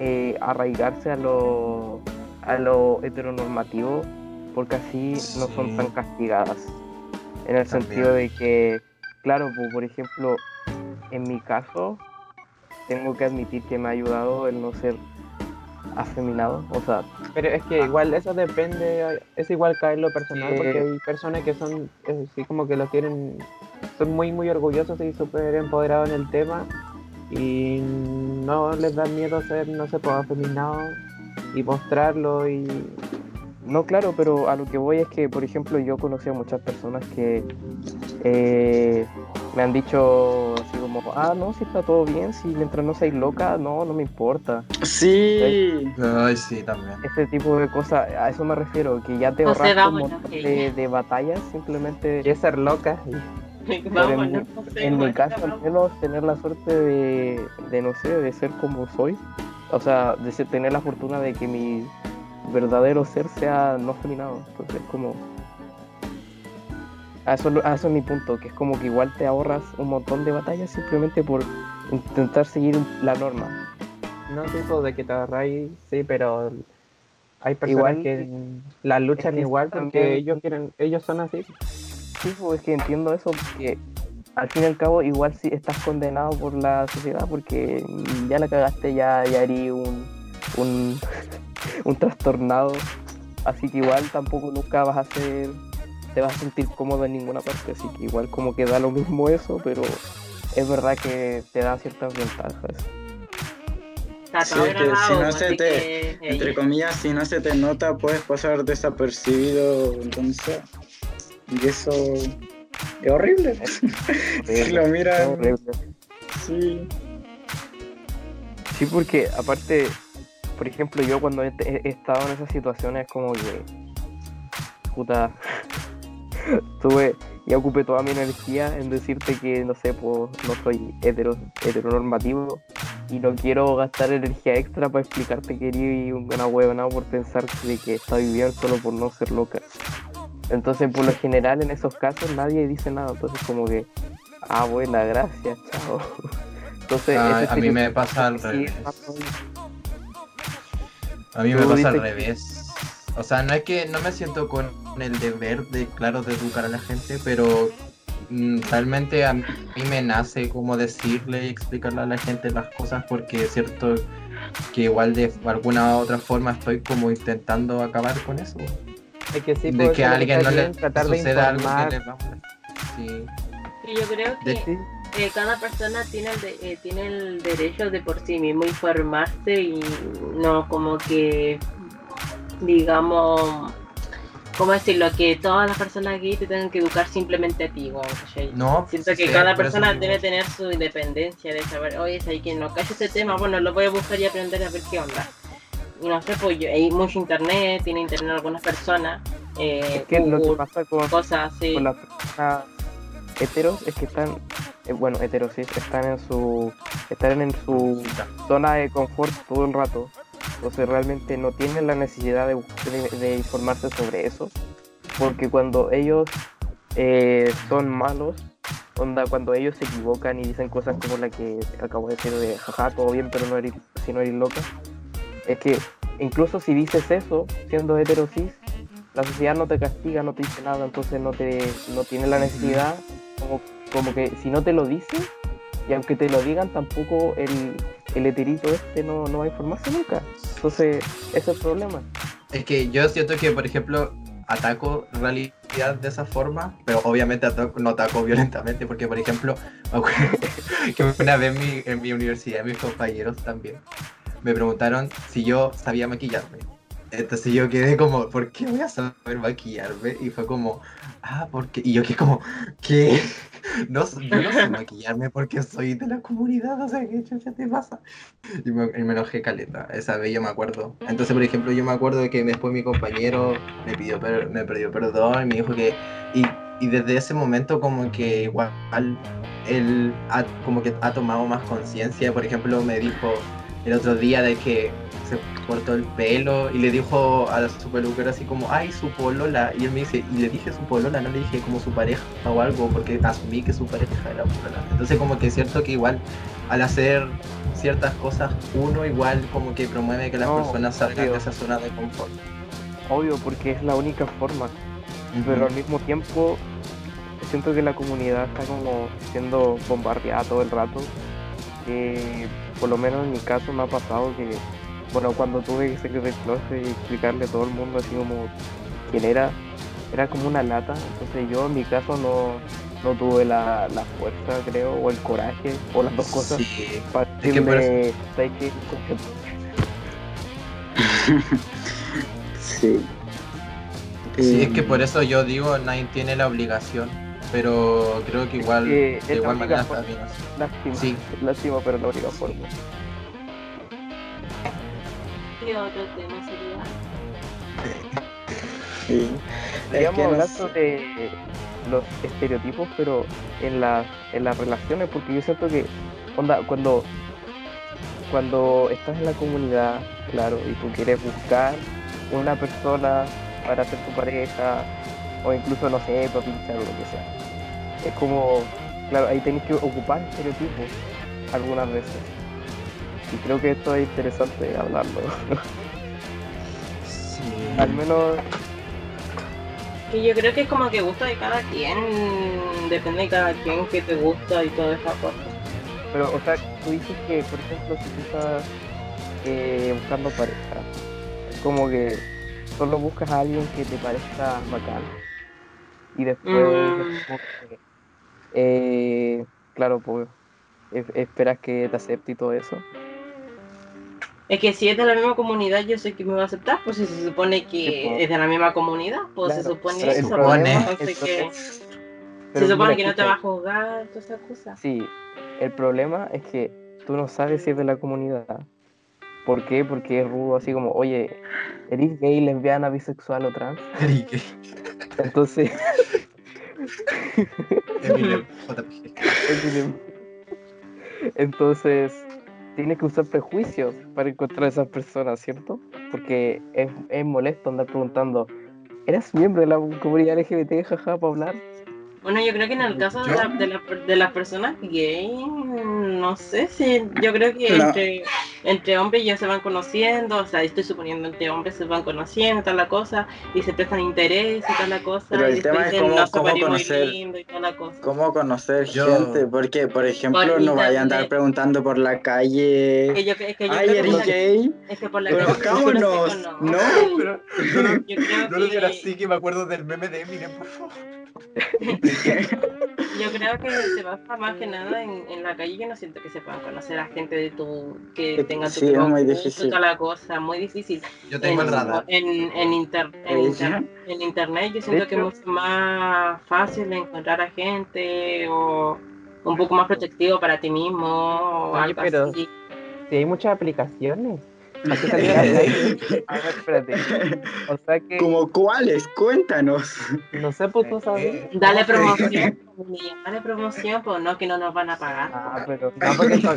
eh, arraigarse a lo, a lo heteronormativo porque así no son tan castigadas. En el También. sentido de que, claro, pues, por ejemplo, en mi caso, tengo que admitir que me ha ayudado el no ser afeminado, o sea, Pero es que igual eso depende, es igual caer lo personal, Sí. porque hay personas que son eh, sí como que lo quieren, son muy muy orgullosos y súper empoderados en el tema y no les da miedo ser, no sé, pues afeminado y mostrarlo y No, claro, pero a lo que voy es que, por ejemplo, yo conocí a muchas personas que eh, me han dicho así como, ah, no, si está todo bien, si mientras no seáis loca, no, no me importa. Sí. Ay, sí, también. Ese tipo de cosas, a eso me refiero, que ya te un montón que de, de batallas, simplemente, es ser loca. Vámonos, en, José, en mi caso al menos tener la suerte de, de, no sé, de ser como soy, o sea, de ser- tener la fortuna de que mi verdadero ser sea no feminado, entonces como... A eso, a eso es mi punto, que es como que igual te ahorras un montón de batallas simplemente por intentar seguir la norma. No tipo de que te agarráis, sí, pero hay personas Igual- que la luchan que igual porque también- ellos quieren, ellos son así. Sí, pues es que entiendo eso, porque al fin y al cabo igual sí estás condenado por la sociedad, porque ya la cagaste, ya, ya eres un, un, un trastornado, así que igual tampoco nunca vas a ser, te vas a sentir cómodo en ninguna parte, así que igual como que da lo mismo eso, pero es verdad que te da ciertas ventajas. Está Sí, todo es que si no así se te- que, Entre comillas, si no se te nota, puedes pasar desapercibido, entonces. Y eso es horrible. si lo horrible. sí. Sí, porque aparte, por ejemplo, yo cuando he, estado en esas situaciones como que, puta, tuve, ya ocupé toda mi energía en decirte que, no sé, pues no soy hetero, heteronormativo y no quiero gastar energía extra para explicarte que eres una huevona por pensar de que estoy bien solo por no ser loca. Entonces, por lo general, en esos casos nadie dice nada, entonces como que, ah, buena, gracias, chao. Entonces, Ah, a mí tipo me pasa al sí, revés. pasan. A mí me pasa al que- revés. O sea, no es que no me siento con el deber de, claro, de educar a la gente, pero mm, realmente a mí me nace como decirle y explicarle a la gente las cosas porque es cierto que igual de alguna u otra forma estoy como intentando acabar con eso. Es que sí, de que a alguien no le de suceda algo que le va a. Sí. y yo creo De- que eh, cada persona tiene el, de- eh, tiene el derecho de por sí mismo informarse y no como que, digamos, ¿cómo decirlo? Que todas las personas gay te tengan que educar simplemente a ti. No, Siento sí que cada persona mismo. debe tener su independencia de saber, oye, si hay quien no cacha este tema, bueno, lo voy a buscar y aprender a ver qué onda. Y no sé, pues yo- hay mucho internet, tiene internet algunas personas, eh, Es que lo que pasa con, cosas así. con las personas heteros es que están, bueno, heteros sí, están en su, están en su zona de confort todo el rato. Entonces realmente no tienen la necesidad de, de, de informarse sobre eso. Porque cuando ellos eh, son malos, onda, cuando ellos se equivocan y dicen cosas como la que acabo de decir de jaja, todo bien, pero no eres, si no eres loca, es que incluso si dices eso, siendo hetero cis, la sociedad no te castiga, no te dice nada, entonces no te no tiene la necesidad, como, como que si no te lo dicen, y aunque te lo digan, tampoco el, el heterito este no, no va a informarse nunca. Entonces, ese es el problema. Es que yo siento que, por ejemplo, ataco realidad de esa forma, pero obviamente no ataco violentamente, porque, por ejemplo, que una vez mi, en mi universidad, mis compañeros también, me preguntaron si yo sabía maquillarme. Entonces yo quedé como, ¿por qué voy a saber maquillarme? Y fue como, ah, porque. Y yo quedé como, ¿qué? No, yo no sé maquillarme porque soy de la comunidad, o sea, ¿qué chucha te pasa? Y me, y me enojé caleta, esa vez yo me acuerdo. Entonces, por ejemplo, yo me acuerdo de que después mi compañero me pidió, per- me pidió perdón y me dijo que. Y, y desde ese momento, como que igual él ha, como que ha tomado más conciencia. Por ejemplo, me dijo el otro día de que se cortó el pelo y le dijo a su peluquero así como, ay, su polola. Y él me dice, y le dije su polola, no le dije como su pareja o algo, porque asumí que su pareja era polola. Entonces como que es cierto que igual al hacer ciertas cosas, uno igual como que promueve que las No, personas salgan de esa zona de confort. Obvio, porque es la única forma. Pero al mismo tiempo, siento que la comunidad está como siendo bombardeada todo el rato. Eh, por lo menos en mi caso me ha pasado que, bueno, cuando tuve que salir del closet y explicarle a todo el mundo así como quién era, era como una lata. Entonces yo en mi caso no, no tuve la, la fuerza, creo, o el coraje, o las dos cosas, Sí. para es que. Sí. Sí, es que por eso yo digo, nadie tiene la obligación, pero creo que igual, que es de igual manera está bien así. Lástima, Sí. lástima, pero la única forma. ¿Qué otro tema sería? sí. No hablando sé. de los estereotipos, pero en las en las relaciones, porque yo siento que onda, cuando cuando estás en la comunidad, claro, y tú quieres buscar una persona para ser tu pareja, o incluso no sé, para pinchar o lo que sea. Es como, claro, ahí tenés que ocupar estereotipos algunas veces. Y creo que esto es interesante hablarlo. Sí. Al menos Que yo creo que es como que gusta de cada quien, depende de cada quien que te gusta y toda esa cosa. Pero, o sea, tú dices que, por ejemplo, si tú estás eh, buscando pareja, es como que solo buscas a alguien que te parezca bacán. Y después, Mm. como que, eh, claro, pues, es- esperas que te acepte y todo eso. Es que si es de la misma comunidad, yo sé que me va a aceptar, pues si se supone que Sí, pues. es de la misma comunidad, pues se Claro, supone pero eso, problema- pues, entonces que se supone mira, que no te va a juzgar, todas esas cosas. Sí, el problema es que tú no sabes si es de la comunidad. ¿Por qué? Porque es rudo, así como, oye, ¿eres gay, lesbiana, bisexual o trans? Entonces, Emilio, JPG. Eminem. Entonces, tienes que usar prejuicios para encontrar a esas personas, ¿cierto? Porque es, es molesto andar preguntando, ¿eres miembro de la comunidad LGBT, jaja, para hablar? Bueno, yo creo que en el caso de, Yo- la- de, la- de las personas gay, no sé si, yo creo que entre, entre hombres ya se van conociendo, o sea, estoy suponiendo entre hombres se van conociendo, tal la cosa, y se prestan interés y tal la cosa, Pero el y tema es dicen, cómo- no, se cómo conocer- lindo y tal la cosa. ¿Cómo conocer Yo- gente? Porque, por ejemplo, Por no vaya a andar preguntando por la calle. Que yo, es que yo Ay, la- gay. es que por la calle Conozcámonos. No. Pero no, lo- Yo creo no lo digas que- así que me acuerdo del meme de Eminem, por favor. Yo creo que se basa más que nada en, en la calle. Yo no siento que se puedan conocer a gente de tu que tenga tu sí, es muy difícil. toda la cosa, muy difícil. Yo tengo en, el radar. En, en, inter- en, Ella. inter- en internet yo siento que es mucho más fácil encontrar a gente o un poco más protectivo para ti mismo o Oye, algo pero- así. Sí, hay muchas aplicaciones. A ver, espérate. O sea que, ¿Como cuáles? Cuéntanos. No sé, pues tú sabes. Eh, Dale ¿cómo se- promoción, dale promoción, pues no que no nos van a pagar. ah, pero, No, porque to-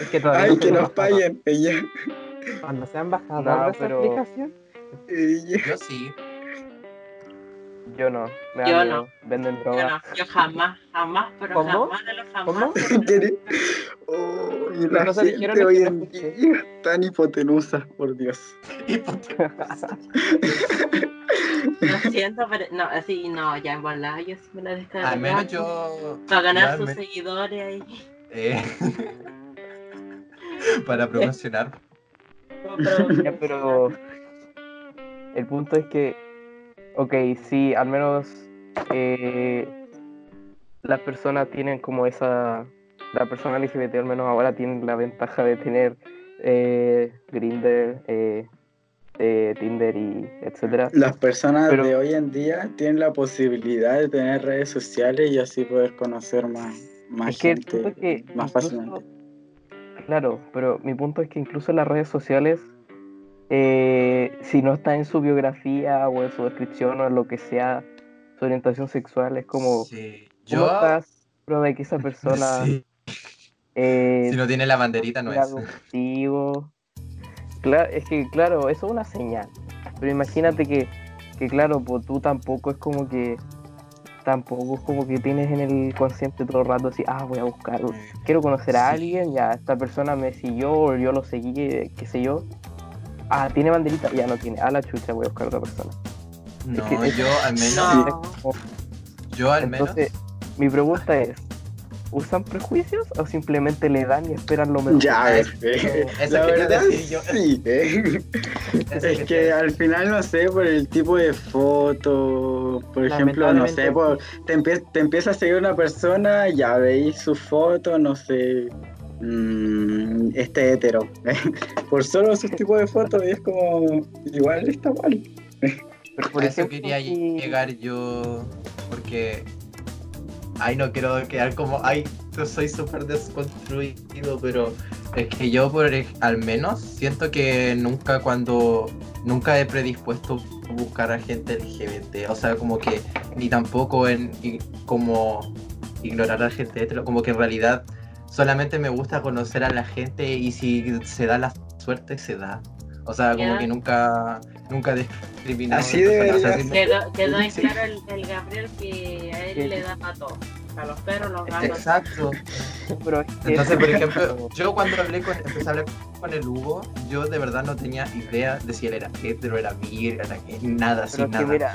es que todavía Ay, no que nos paguen. Ella. Cuando sean bajador No, de esa pero- aplicación, Ella. Yo sí. Yo no, me da Yo miedo. no. Venden Yo, droga. no, yo jamás, jamás, pero ¿Cómo? jamás de los jamás. ¿Cómo? ¿Qué- Oh, y la No se gente dijeron, hoy que no en día tan hipotenusa, por Dios. Lo siento, pero no, así no, ya en verdad yo sí me la descargo. Al menos yo. Para ganar yo sus seguidores ahí. eh, para promocionar. Pero- Ya, pero el punto es que, ok, sí, al menos eh, las personas tienen como esa, la persona LGBT al menos ahora tienen la ventaja de tener eh, Grindr, eh, eh, Tinder y etcétera. Las personas Pero- de hoy en día tienen la posibilidad de tener redes sociales y así poder conocer más, más Es que gente es que más incluso- fácilmente. Claro, pero mi punto es que incluso las redes sociales, eh, si no está en su biografía o en su descripción o en lo que sea, su orientación sexual, es como, Sí. ¿cómo Yo. estás? Prueba de que esa persona sí, eh, Si no tiene la banderita, no es. contigo. Claro, es que claro, eso es una señal. Pero imagínate que, que claro, pues tú tampoco es como que tampoco es como que tienes en el consciente todo el rato así, ah, voy a buscar, quiero conocer a Sí. alguien, ya esta persona me siguió o yo lo seguí, qué sé yo. Ah, tiene banderita, ya no tiene. A la chucha voy a buscar a otra persona. No, que- yo al menos. No. Yo al menos. Entonces, mi pregunta es, ¿usan prejuicios o simplemente le dan y esperan lo mejor? Ya, Eso eh, quería la verdad decir yo. sí. eh. Es que al final, no sé, por el tipo de foto, por ejemplo, no sé, por, te, empie- te empieza a seguir una persona, ya veis su foto, no sé, mm, este hetero. por solo sus tipos de fotos, y es como, igual está mal. Pero, por a eso ejemplo, quería llegar yo. Porque. Ay, no quiero quedar como. Ay, yo soy súper desconstruido, pero. Es que yo, por, al menos, siento que nunca cuando. Nunca he predispuesto a buscar a gente LGBT. O sea, como que. Ni tampoco en. y como. Ignorar a la gente hetero. Como que en realidad. Solamente me gusta conocer a la gente y si se da la suerte, se da. O sea, como Ya. que nunca. Nunca discriminar. Así debería ser. Quedó, quedó en Sí. claro el, el Gabriel que a él le da a todo. A los perros, los gatos. Exacto. que- Entonces, por ejemplo, yo cuando hablé con, empecé a hablar con el Hugo, yo de verdad no tenía idea de si él era hetero, era bi, era gay, nada, Pero sin es que nada. mira,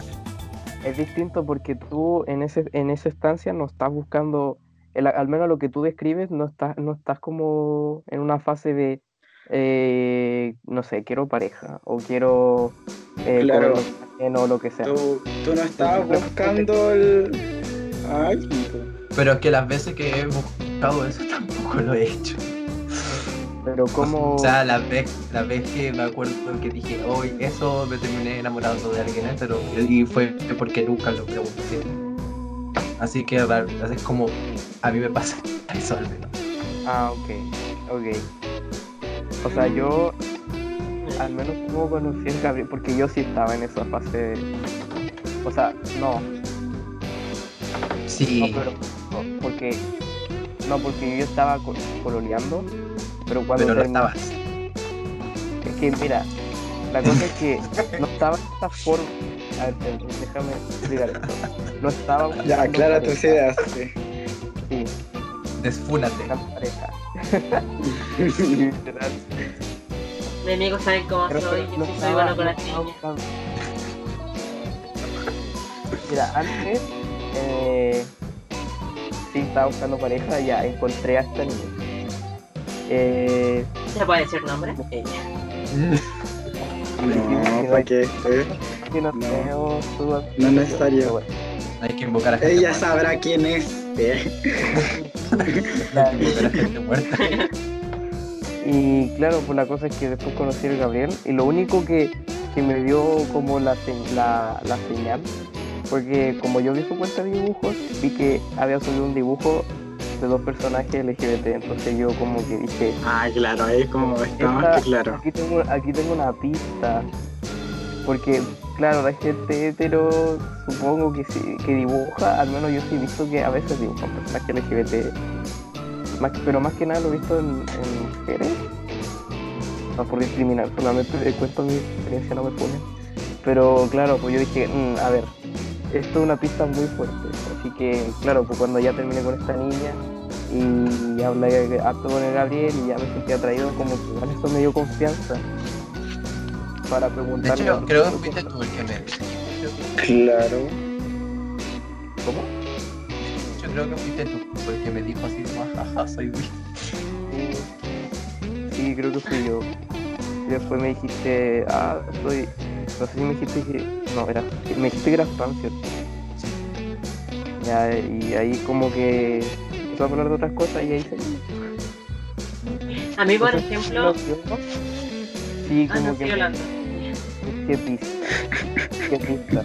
es distinto porque tú en ese en esa estancia no estás buscando, el- al menos lo que tú describes, no estás, no estás como en una fase de, eh, no sé, quiero pareja o quiero eh, Claro. lo ajeno o lo que sea. Tú, tú no estabas buscando el... Ay, Pero es que las veces que he buscado eso tampoco lo he hecho. Pero como... O sea, la vez, la vez que me acuerdo que dije, hoy eso me terminé enamorando de alguien hetero, y fue porque nunca lo pregunté. Así que ra- así es como a mí me pasa eso al menos. Ah, ok, ok. O sea, yo al menos como conocí a Gabriel, porque yo sí estaba en esa fase de... O sea, no, Sí, No, pero no, porque no, porque yo estaba co- coloreando, pero cuando pero no terminé- estabas. es que mira, la cosa es que no estaba en esta forma. A ver, espérate, déjame explicar esto. No estaba Ya, aclara tus ideas. sí. Sí, Desfúnate. pareja. Literal. Mi amigo sabe cómo Pero soy, no yo soy estaba- bueno con no las estaba niñas. Mira, antes eh, sí estaba buscando pareja, ya encontré a esta niña. Eh, ¿Se puede decir nombre? Ella. No, ¿para qué? Eh, no, No. tengo su- No es necesario. Hay que invocar a gente Ella muerta. sabrá quién es. eh. Hay que invocar a gente muerta. Y claro, pues la cosa es que después conocí al Gabriel y lo único que, que me dio como la, la, la señal, porque como yo vi su cuenta de dibujos, vi que había subido un dibujo de dos personajes LGBT, entonces yo como que dije, Ah, claro, ahí como está más Esta- que claro. aquí tengo, aquí tengo una pista, porque claro, la gente hetero supongo que dibuja, al menos yo sí he visto que a veces dibujan personajes LGBT, pero más que nada lo he visto en, en mujeres, no por discriminar, solamente cuento mi experiencia, no me pone. Pero claro, pues yo dije, "Mm, a ver, esto es una pista muy fuerte, así que claro, pues cuando ya terminé con esta niña y hablé harto con el Gabriel y ya me sentí atraído, como que igual eso me dio confianza para De preguntarle. hecho, otro creo que de fuiste tú el que me. Claro. ¿Cómo? Yo creo que fuiste tú el que me dijo así, como, jaja, soy bi. Sí, sí, creo que fui yo. Y después me dijiste, ah, soy. No sé si me dijiste que. No, era. Me dijiste que eras fan, ¿cierto? Ya, y ahí como que empezó a hablar de otras cosas y ahí se. A mí, por ejemplo, Sí, ah, como no, que. ¿Qué pista? ¿Qué pista?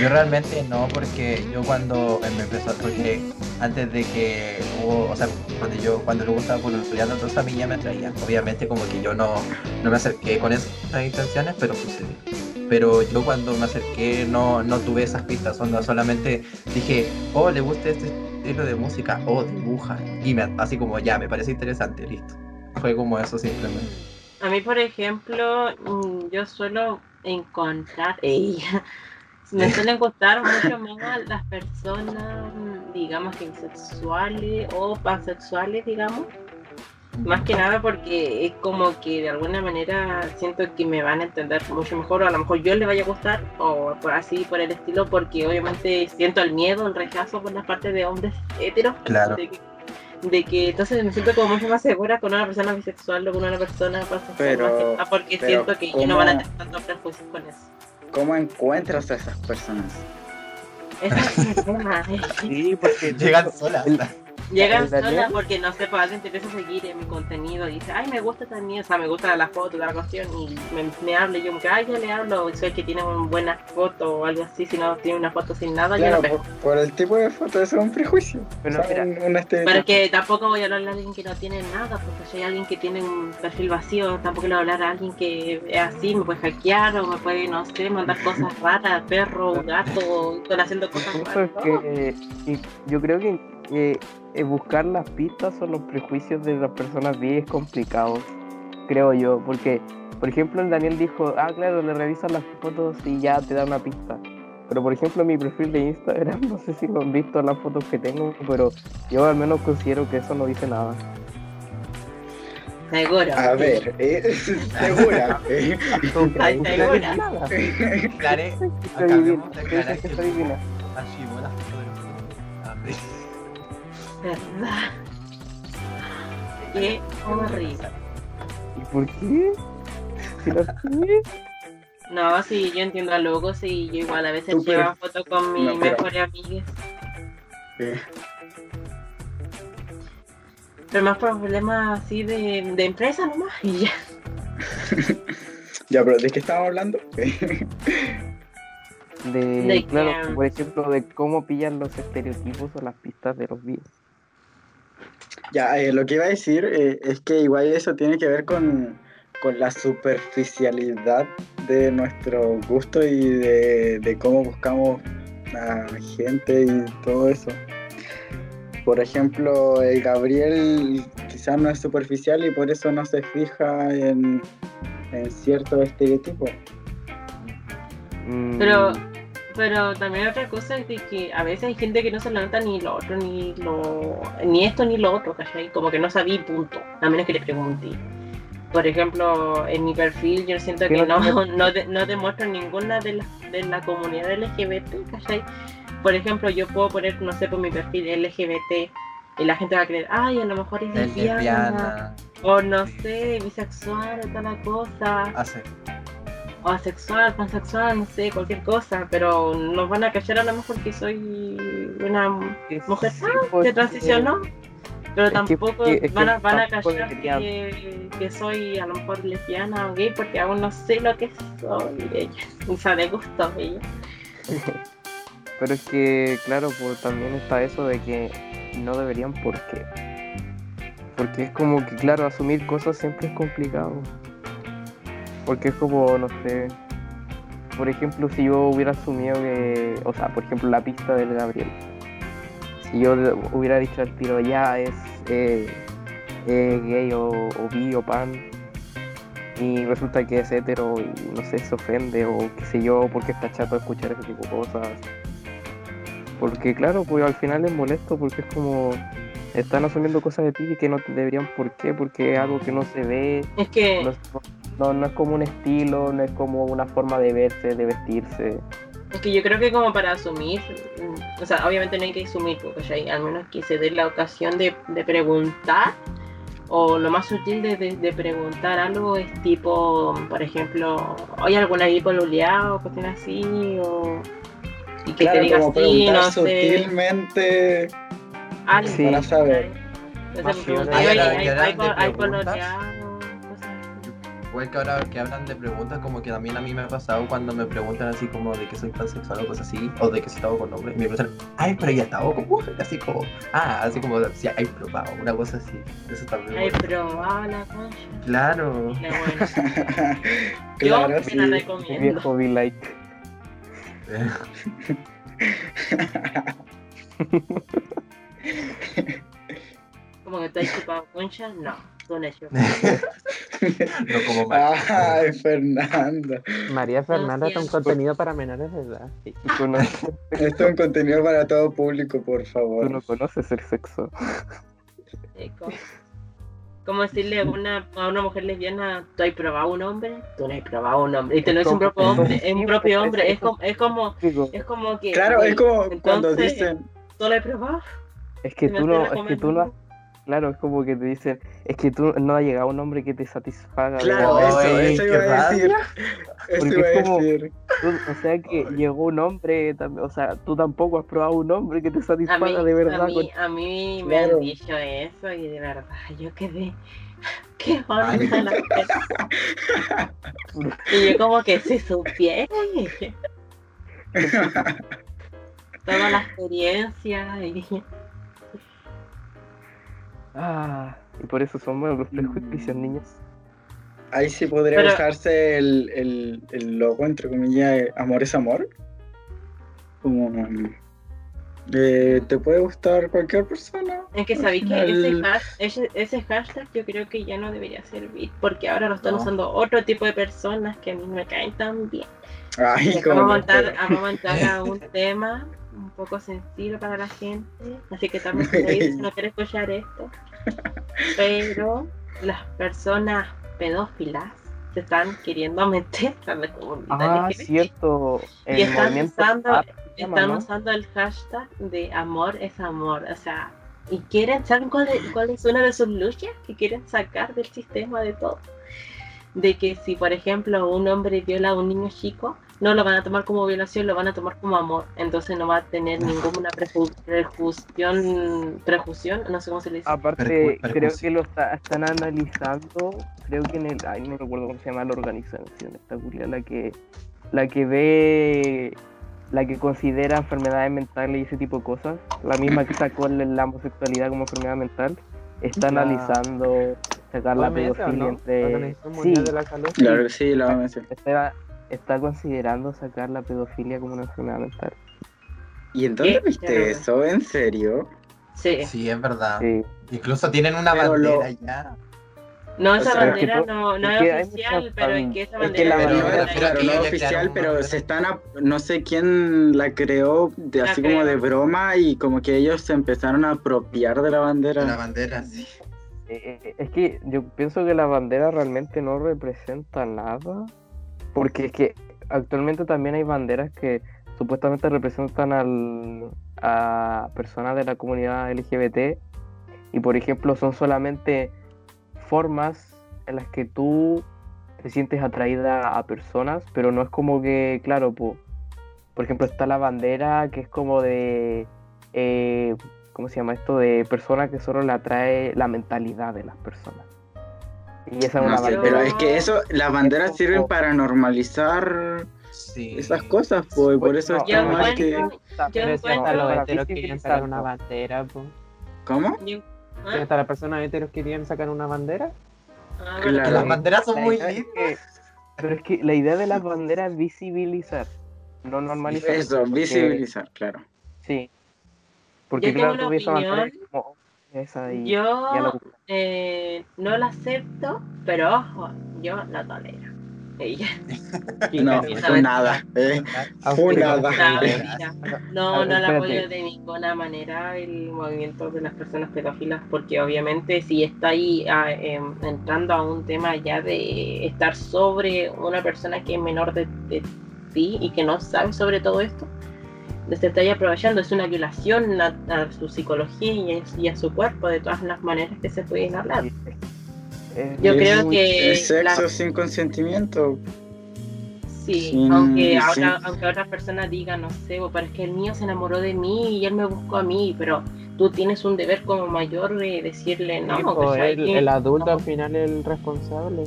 Yo realmente no, porque yo cuando me empezó, porque antes de que hubo, o sea, cuando yo, cuando luego estaba estudiando, entonces a mí ya me atraían. Obviamente como que yo no, no me acerqué con esas intenciones, pero sucedió. Pero yo cuando me acerqué no, no tuve esas pistas, onda, solamente dije, oh, le gusta este estilo de música, oh, dibuja. Y me, así como ya, me parece interesante, listo. Fue como eso simplemente. A mí, por ejemplo, mm, yo suelo encontrar, me suelen gustar mucho más las personas, digamos que bisexuales o pansexuales, digamos. Más que nada porque es como que de alguna manera siento que me van a entender mucho mejor, o a lo mejor yo les vaya a gustar, o por así por el estilo, porque obviamente siento el miedo, el rechazo por la parte de hombres heteros. Claro. De que, de que entonces me siento como mucho más segura con una persona bisexual o con una persona pansexual, Pero- nada porque pero siento que no van a tener tantos prejuicios con eso. ¿Cómo encuentras a esas personas? Ese es el tema. eh. Sí, porque Llegan solas. el- Llegan solas porque no sé, pues alguien te empieza a seguir en mi contenido y dice, ay, me gusta también, o sea, me gusta la foto, la cuestión, y me, me habla y yo ay, yo le hablo, y soy el que tiene una buena foto o algo así, si no tiene una foto sin nada, Claro, yo no por, por el tipo de foto, eso es un prejuicio. Pero O sea, mira, un, un estereotipo. Pero que tampoco voy a hablarle a alguien que no tiene nada, porque si hay alguien que tiene un perfil vacío, tampoco le voy a hablar a alguien que es así, me puede hackear o me puede, no sé, mandar cosas raras, perro, gato, están haciendo cosas Eso es raras. ¿no? que y yo creo que eh, eh, buscar las pistas o los prejuicios de las personas bi es complicado, creo yo, porque, por ejemplo, el Daniel dijo, ah, claro, le revisas las fotos y ya te da una pista. Pero, por ejemplo, mi perfil de Instagram, no sé si lo han visto las fotos que tengo, pero yo al menos considero que eso no dice nada. Seguro. A ver, eh, segura. eh. Ay, segura. divina, acabemos de aclarar que que soy divina. ¿Verdad? Qué horrible. ¿Y por qué? Si. No, sí, yo entiendo a Lugo, sí, yo igual a veces llevo fotos con mis No, mejores amigas. Eh, Pero más problemas así de, de empresa nomás y ya. Ya, pero ¿de qué estamos hablando? De, De claro, que- por ejemplo, de cómo pillan los estereotipos o las pistas de los bi. Ya, eh, lo que iba a decir eh, es que igual eso tiene que ver con, con la superficialidad de nuestro gusto y de, de cómo buscamos a gente y todo eso. Por ejemplo, el Gabriel quizás no es superficial y por eso no se fija en, en ciertos estereotipos. Mm, Pero, pero también otra cosa es de que a veces hay gente que no se le nota ni lo otro, ni lo ni esto ni lo otro, ¿cachai? Como que no sabía punto, a menos que le pregunte. Por ejemplo, en mi perfil yo siento ¿Qué que no no, de- no demuestro ninguna de, las de la comunidad LGBT, ¿cachai? Por ejemplo, yo puedo poner, no sé, por mi perfil LGBT y la gente va a creer, ay, a lo mejor es Es lesbiana, o no sé, bisexual o tal cosa Hace. O asexual, pansexual, no sé, cualquier cosa, pero nos van a callar a lo mejor que soy una mujer sí, ah, pues, que transicionó, pero es que- tampoco que van a, van a callar que soy a lo mejor lesbiana o gay porque aún no sé lo que soy ella, o sea, de gusto ella. Pero es que, claro, pues también está eso de que no deberían por qué. Porque es como que, claro, asumir cosas siempre es complicado. Porque es como, no sé, por ejemplo, si yo hubiera asumido que, o sea, por ejemplo, la pista del Gabriel. Si yo hubiera dicho al tiro, ya es eh, eh, gay o, o bi o pan, y resulta que es hetero y no sé, se ofende o qué sé yo, porque está chato de escuchar ese tipo de cosas. Porque claro, pues al final es molesto porque es como están asumiendo cosas de ti que no te deberían por qué, porque es algo que no se ve, Es que no no, no es como un estilo, no es como una forma de verse, de vestirse. Es que yo creo que como para asumir, mm, o sea, obviamente no hay que asumir, porque ya al menos que se dé la ocasión de, de preguntar, o lo más sutil de, de- de preguntar algo es tipo, por ejemplo, ¿hay alguna ahí pololeada o cuestión así? O, y que claro, te diga como sí, preguntar no sé, sutilmente. algo. Sí. Para saber. Entonces. ¿hay, hay, hay, hay preguntas. pololeado? Igual que ahora que hablan de preguntas, como que también a mí me ha pasado cuando me preguntan así como de que soy pansexual o cosas así, o de que si estaba con hombre, y me preguntan, ay, pero ya estaba con mujer, así como, ah, así como, si hay probado, una cosa así. Eso también. Ay, bueno. probado la concha. Claro. Claro, Yo sí. la Mi recomiendo. viejo be like. Como que te has chupado concha, no. Tú no como mal. Ay, Fernanda. María Fernanda es un contenido para menores de edad. Sí. Tú, Esto es un contenido para todo público, por tú favor. no conoces el sexo. Sí, como- Como decirle a una, a una mujer lesbiana, ¿tú has probado un hombre? Tú no has probado un hombre. Y te lo dice un propio hombre, es un propio hombre. Es como, es como, es como que. Claro, es como cuando entonces, dicen, ¿Tú lo has probado? es que tú no, es que tú no has- Claro, es como que te dicen, es que tú no ha llegado un hombre que te satisfaga. claro, verdad. eso, eso qué iba a decir. Eso Porque iba a como- decir. Tú- o sea que llegó un hombre, tam- o sea, tú tampoco has probado un hombre que te mí, satisfaga de verdad. a mí, a mí me Claro. han dicho eso y de verdad yo quedé. ¿Qué onda Ay. la Y yo como que si supiera toda la experiencia y Ah, y por eso son buenos los prejuicios, Mm. niños. Ahí sí podría Pero- usarse el, el, el logo, entre comillas, amor es amor. Como. eh, te puede gustar cualquier persona. Es que sabéis que ese, hash- ese, ese hashtag yo creo que ya no debería servir porque ahora lo están No. usando otro tipo de personas que a mí me caen tan bien. Ay, Vamos a pero- vamos a montar a un tema un poco sensible para la gente, así que también si no quiere escuchar esto. Pero las personas pedófilas se están queriendo meter a la comunidad Ah, LGBT. cierto. Y están usando, están usando el hashtag de amor es amor, o sea, y quieren, ¿saben cuál es, cuál es una de sus luchas? Que quieren sacar del sistema de todo. De que si, por ejemplo, un hombre viola a un niño chico, no lo van a tomar como violación, lo van a tomar como amor. Entonces no va a tener ninguna preju- prejusión, prejusión, no sé cómo se le dice. Aparte, Percu- creo que lo está- están analizando, creo que en el, ay, no recuerdo cómo se llama la organización, esta culia, la que, la que ve, la que considera enfermedades mentales y ese tipo de cosas, la misma que sacó la homosexualidad como enfermedad mental, está La- analizando sacar la OMS, ¿o pedofilia no? entre, Organización sí, de la Salud. Claro que sí, la vamos a decir. está, está considerando sacar la pedofilia como una enfermedad mental. ¿Y en dónde ¿Qué? viste eso? ¿En serio? Sí. Sí, es verdad. Sí. Incluso tienen una Pero lo- bandera ya. No, esa sea, bandera es que no, no es es, que hay oficial, pero es que esa Es bandera que la Pero- bandera, pero claro, que no es oficial, pero se están, a- no sé quién la creó, de, La así como de broma, y como que ellos se empezaron a apropiar de la bandera. La bandera, sí. Eh, eh, Es que yo pienso que la bandera realmente no representa nada, porque es que actualmente también hay banderas que supuestamente representan al, a personas de la comunidad LGBT y por ejemplo son solamente formas en las que tú te sientes atraída a personas, pero no es como que, claro, po- por ejemplo está la bandera que es como de... eh, ¿cómo se llama esto? De personas que solo le atrae la mentalidad de las personas. Y esa es No una sé, bandera. pero es que eso, las banderas sirven para normalizar Sí. esas cosas, pues, y por eso No, está mal que... yo hasta los heteros querían sacar una bandera. ¿Cómo? Yo- ¿Ah? hasta las personas heteros querían sacar una bandera. Ah, Claro. Que las banderas son La muy es lindas. que- pero es que la idea de las banderas es visibilizar, no normalizar. Eso, porque- visibilizar, claro. Sí. Porque Yo claro, esa bandera como, esa y ya la Yo ocupas. eh, no la acepto, pero ojo, yo la tolero. Ella. No, fue nada, eh. Fue sí, nada. No, No, la apoyo de ninguna manera el movimiento de las personas pedófilas, porque obviamente si está ahí ah, em, entrando a un tema ya de estar sobre una persona que es menor de, de ti y que no sabe sobre todo esto, se está ahí aprovechando, es una violación a, a su psicología y a, y a su cuerpo de todas las maneras que se pueden hablar. Es- Yo es creo muy- que Es sexo la- sin consentimiento. Sí, aunque, sí. ahora, aunque otras personas digan, no sé, "Bo, pero es que el mío se enamoró de mí y él me buscó a mí, pero tú tienes un deber como mayor de decirle, no, Sí, ¿cachai? el, Que- el adulto al final es el responsable.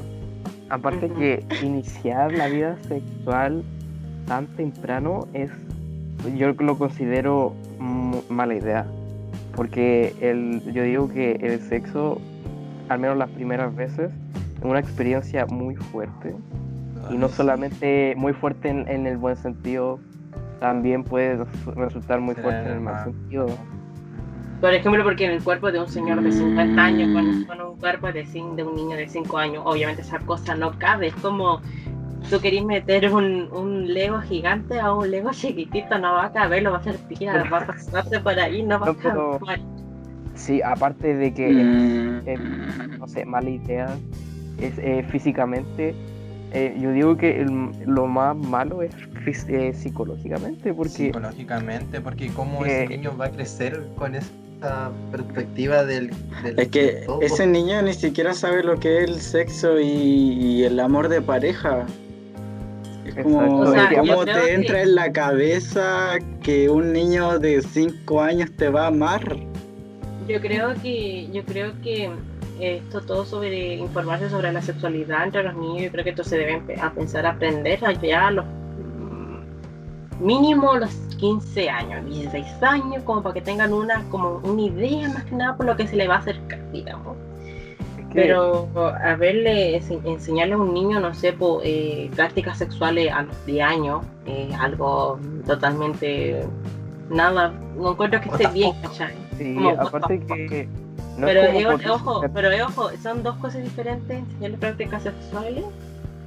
Aparte que iniciar la vida sexual tan temprano es, yo lo considero mala idea. Porque el, yo digo que el sexo, al menos las primeras veces, es una experiencia muy fuerte. Y no Ay, solamente muy fuerte en, en el buen sentido, también puede res- resultar muy fuerte en el mal sentido. Por ejemplo, porque en el cuerpo de un señor de 50 años Mm. con, con un cuerpo de, de un niño de 5 años, obviamente esa cosa no cabe. Es como tú querés meter un, un Lego gigante a un Lego chiquitito, no va a caber, lo va a hacer tirar, va a pasarte por ahí, no va No, a pero- caber. Sí, aparte de que Mm, eh, no sé, mala idea es eh, físicamente. eh, yo digo que el- lo más malo es eh, psicológicamente, porque Psicológicamente, porque cómo Eh, ese niño va a crecer con esa perspectiva del... del- Es que ese niño ni siquiera sabe lo que es el sexo y, y el amor de pareja. Como, Exacto. O sea, es como yo creo te que- entra en la cabeza que un niño de 5 años te va a amar. Yo creo que, yo creo que esto todo sobre informarse sobre la sexualidad entre los niños, yo creo que esto se debe a pensar a aprender allá a los mm, mínimo los 15 años, 16 años, como para que tengan una, como una idea más que nada por lo que se le va a acercar, digamos. Pero a verle, ense- enseñarle a un niño, no sé, po, eh, prácticas sexuales a los 10 años, es algo totalmente nada, no encuentro que esté bien, ¿cachai? sí, como, aparte que no pero es como eh, por- ojo, pero eh, ojo, son dos cosas diferentes, enseñarle prácticas sexuales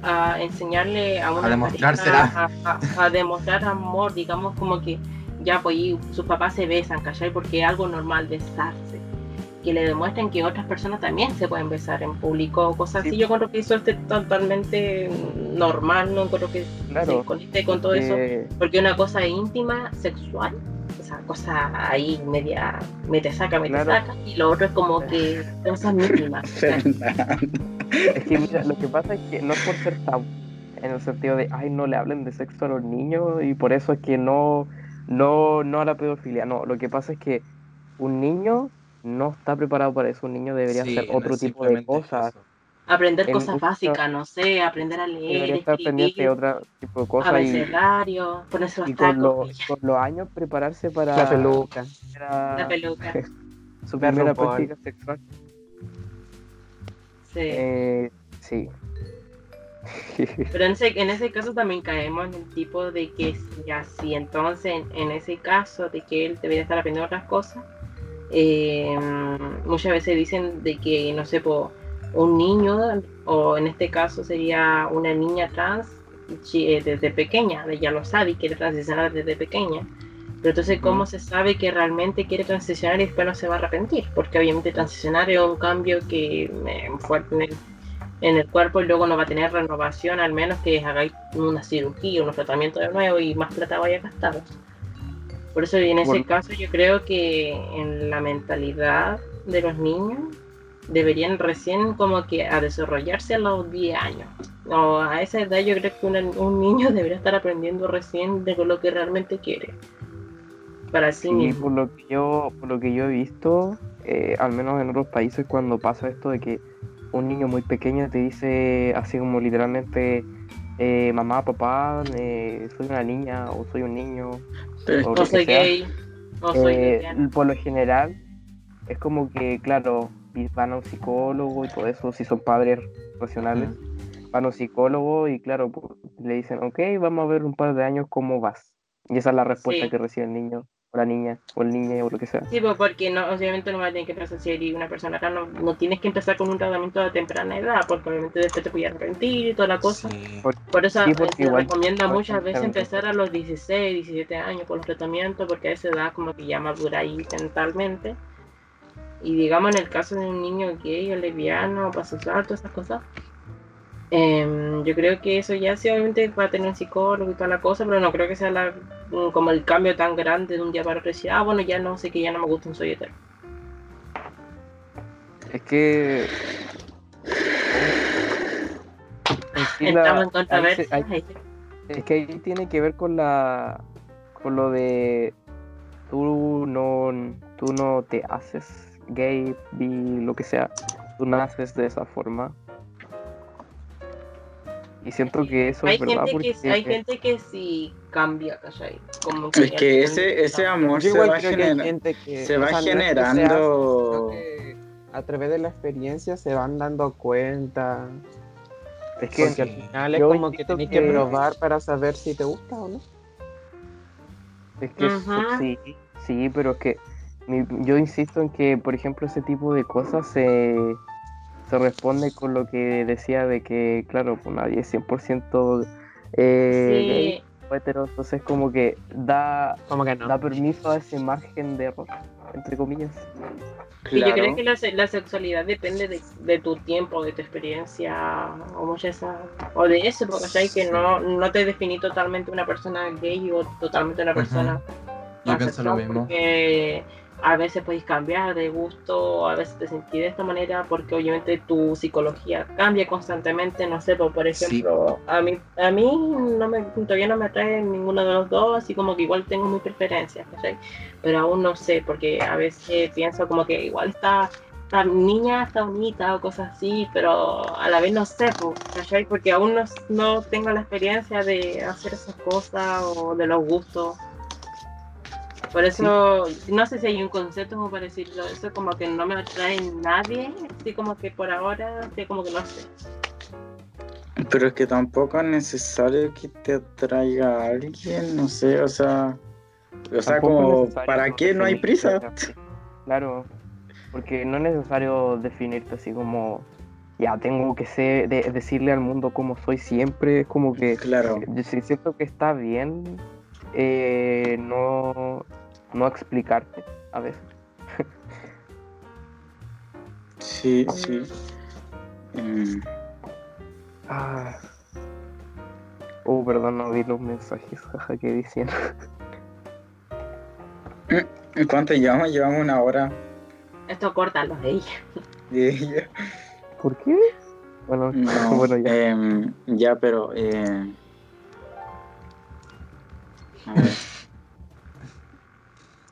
a enseñarle a una demostrársela. pareja a, a- a demostrar amor, digamos como que ya pues y sus papás se besan, ¿cachai? Porque es algo normal besarse. Que le demuestren que otras personas también se pueden besar en público o cosas Sí. así. Yo creo que eso es totalmente normal, no creo que Claro, se conecte con todo eso. eh, Porque una cosa íntima, sexual, esa cosa ahí media, me te saca, me Claro. te saca, y lo otro es como que cosas mínimas. Es que mira, lo que pasa es que no es por ser tabú, en el sentido de, ay, no le hablen de sexo a los niños y por eso es que no, no, no a la pedofilia. No, lo que pasa es que un niño no está preparado para eso. Un niño debería Sí, hacer otro tipo de cosas. eso. Aprender En cosas básicas, no sé, aprender a leer, Debería estar pendiente de escribir, otro tipo de cosas y, ponerse los y con, los, con años prepararse para La peluca. para la peluca. su primera práctica sexual. Sí. Eh, sí. Pero en ese, en ese caso también caemos en el tipo de que si ya si entonces en, en ese caso de que él debería estar aprendiendo otras cosas, eh, muchas veces dicen de que, no sé, po, un niño, o en este caso sería una niña trans, eh, desde pequeña, ella lo sabe y quiere transicionar desde pequeña. Pero entonces, ¿cómo se sabe que realmente quiere transicionar y después no se va a arrepentir? Porque obviamente transicionar es un cambio que eh, fuerte en el en el cuerpo y luego no va a tener renovación, al menos que hagáis una cirugía, un tratamiento de nuevo y más plata vaya a gastar. Por eso en ese Bueno. caso yo creo que en la mentalidad de los niños deberían recién como que a desarrollarse a los 10 años. O a esa edad yo creo que una- un niño debería estar aprendiendo recién de lo que realmente quiere. Para sí Sí, mismo. por lo que yo, por lo que yo he visto, eh, al menos en otros países, cuando pasa esto de que un niño muy pequeño te dice así como literalmente, eh, mamá, papá, eh, soy una niña o soy un niño, o O lo que soy sea, gay, o soy eh, lesbiana. por lo general es como que, claro, van a un psicólogo y todo eso, si son padres racionales, van a un psicólogo y claro, pues, le dicen, ok, vamos a ver un par de años cómo vas. Y esa es la respuesta Sí. que recibe el niño, o la niña, o el niño, o lo que sea. Sí, pues porque no, obviamente no va a tener que empezar si eres una persona acá, no, no tienes que empezar con un tratamiento a temprana edad, porque obviamente después te puedes arrepentir y toda la cosa. Sí. Por eso Sí, se igual- recomienda igual muchas veces empezar a los 16, 17 años con los tratamientos, porque a esa edad como que ya maduráis mentalmente. Y digamos en el caso de un niño gay o lesbiano, pasexual, todas esas cosas, em, yo creo que eso ya sí obviamente va a tener un psicólogo y toda la cosa, pero no creo que sea la, mm, como el cambio tan grande de un día para otro decir, ah, bueno, ya no sé que ya no me gusta, soy hetero. Es que. la- ahí controversia. se- ahí- es que ahí tiene que ver con la. con lo de. Tú no, tú no te haces gay, bi, lo que sea. Tú naces de esa forma. Y siento que eso Hay es verdad gente, porque que, hay gente que sí cambia, ¿cachai? Como que Es que ese, ese amor se va, genera- gente que se va sea generando. que a través de la experiencia se van dando cuenta. es que Porque al final es yo como que tenés que que- probar para saber si te gusta o no. Es que Ajá. sí, sí, pero es que mi- yo insisto en que, por ejemplo, ese tipo de cosas se, se responde con lo que decía de que, claro, pues nadie es 100% eh, gay Sí, o hetero, entonces como que da, Como que no. da permiso a ese margen de error, entre comillas. y yo creo que la, se- la sexualidad depende de, de tu tiempo, de tu experiencia, o muchas esa- o de eso, porque ¿cachai? que no, no te definí totalmente una persona gay o totalmente una persona Yo pienso lo mismo. porque a veces podéis cambiar de gusto, a veces te sentís de esta manera, porque obviamente tu psicología cambia constantemente, no sé, pues, por Sí. ejemplo, a mí, a mí no me, todavía no me atrae ninguno de los dos, así como que igual tengo mis preferencias. Pero aún no sé, porque a veces pienso como que igual está, esta niña está bonita o cosas así, pero a la vez no sé, pues. Porque aún no, no tengo la experiencia de hacer esas cosas o de los gustos. Por eso, no sé si hay un concepto como para decirlo, eso como que no me atrae nadie, así como que por ahora, así como que no sé. Pero es que tampoco es necesario que te atraiga a alguien, no sé, o sea. O sea, como, ¿para qué no hay prisa? Claro, porque no es necesario definirte así como, ya tengo que ser, de- decirle al mundo cómo soy siempre, es como que Claro. yo sí siento que está bien eh, no, no explicarte a veces. Sí, sí. Mm, Ah. Oh, perdón, no vi los mensajes jaja, que. ¿y ¿Cuánto llevamos? Llevamos una hora Esto corta los de ella. de ella. ¿Por qué? Bueno, No, bueno ya. em, ya, pero. eh, a ver.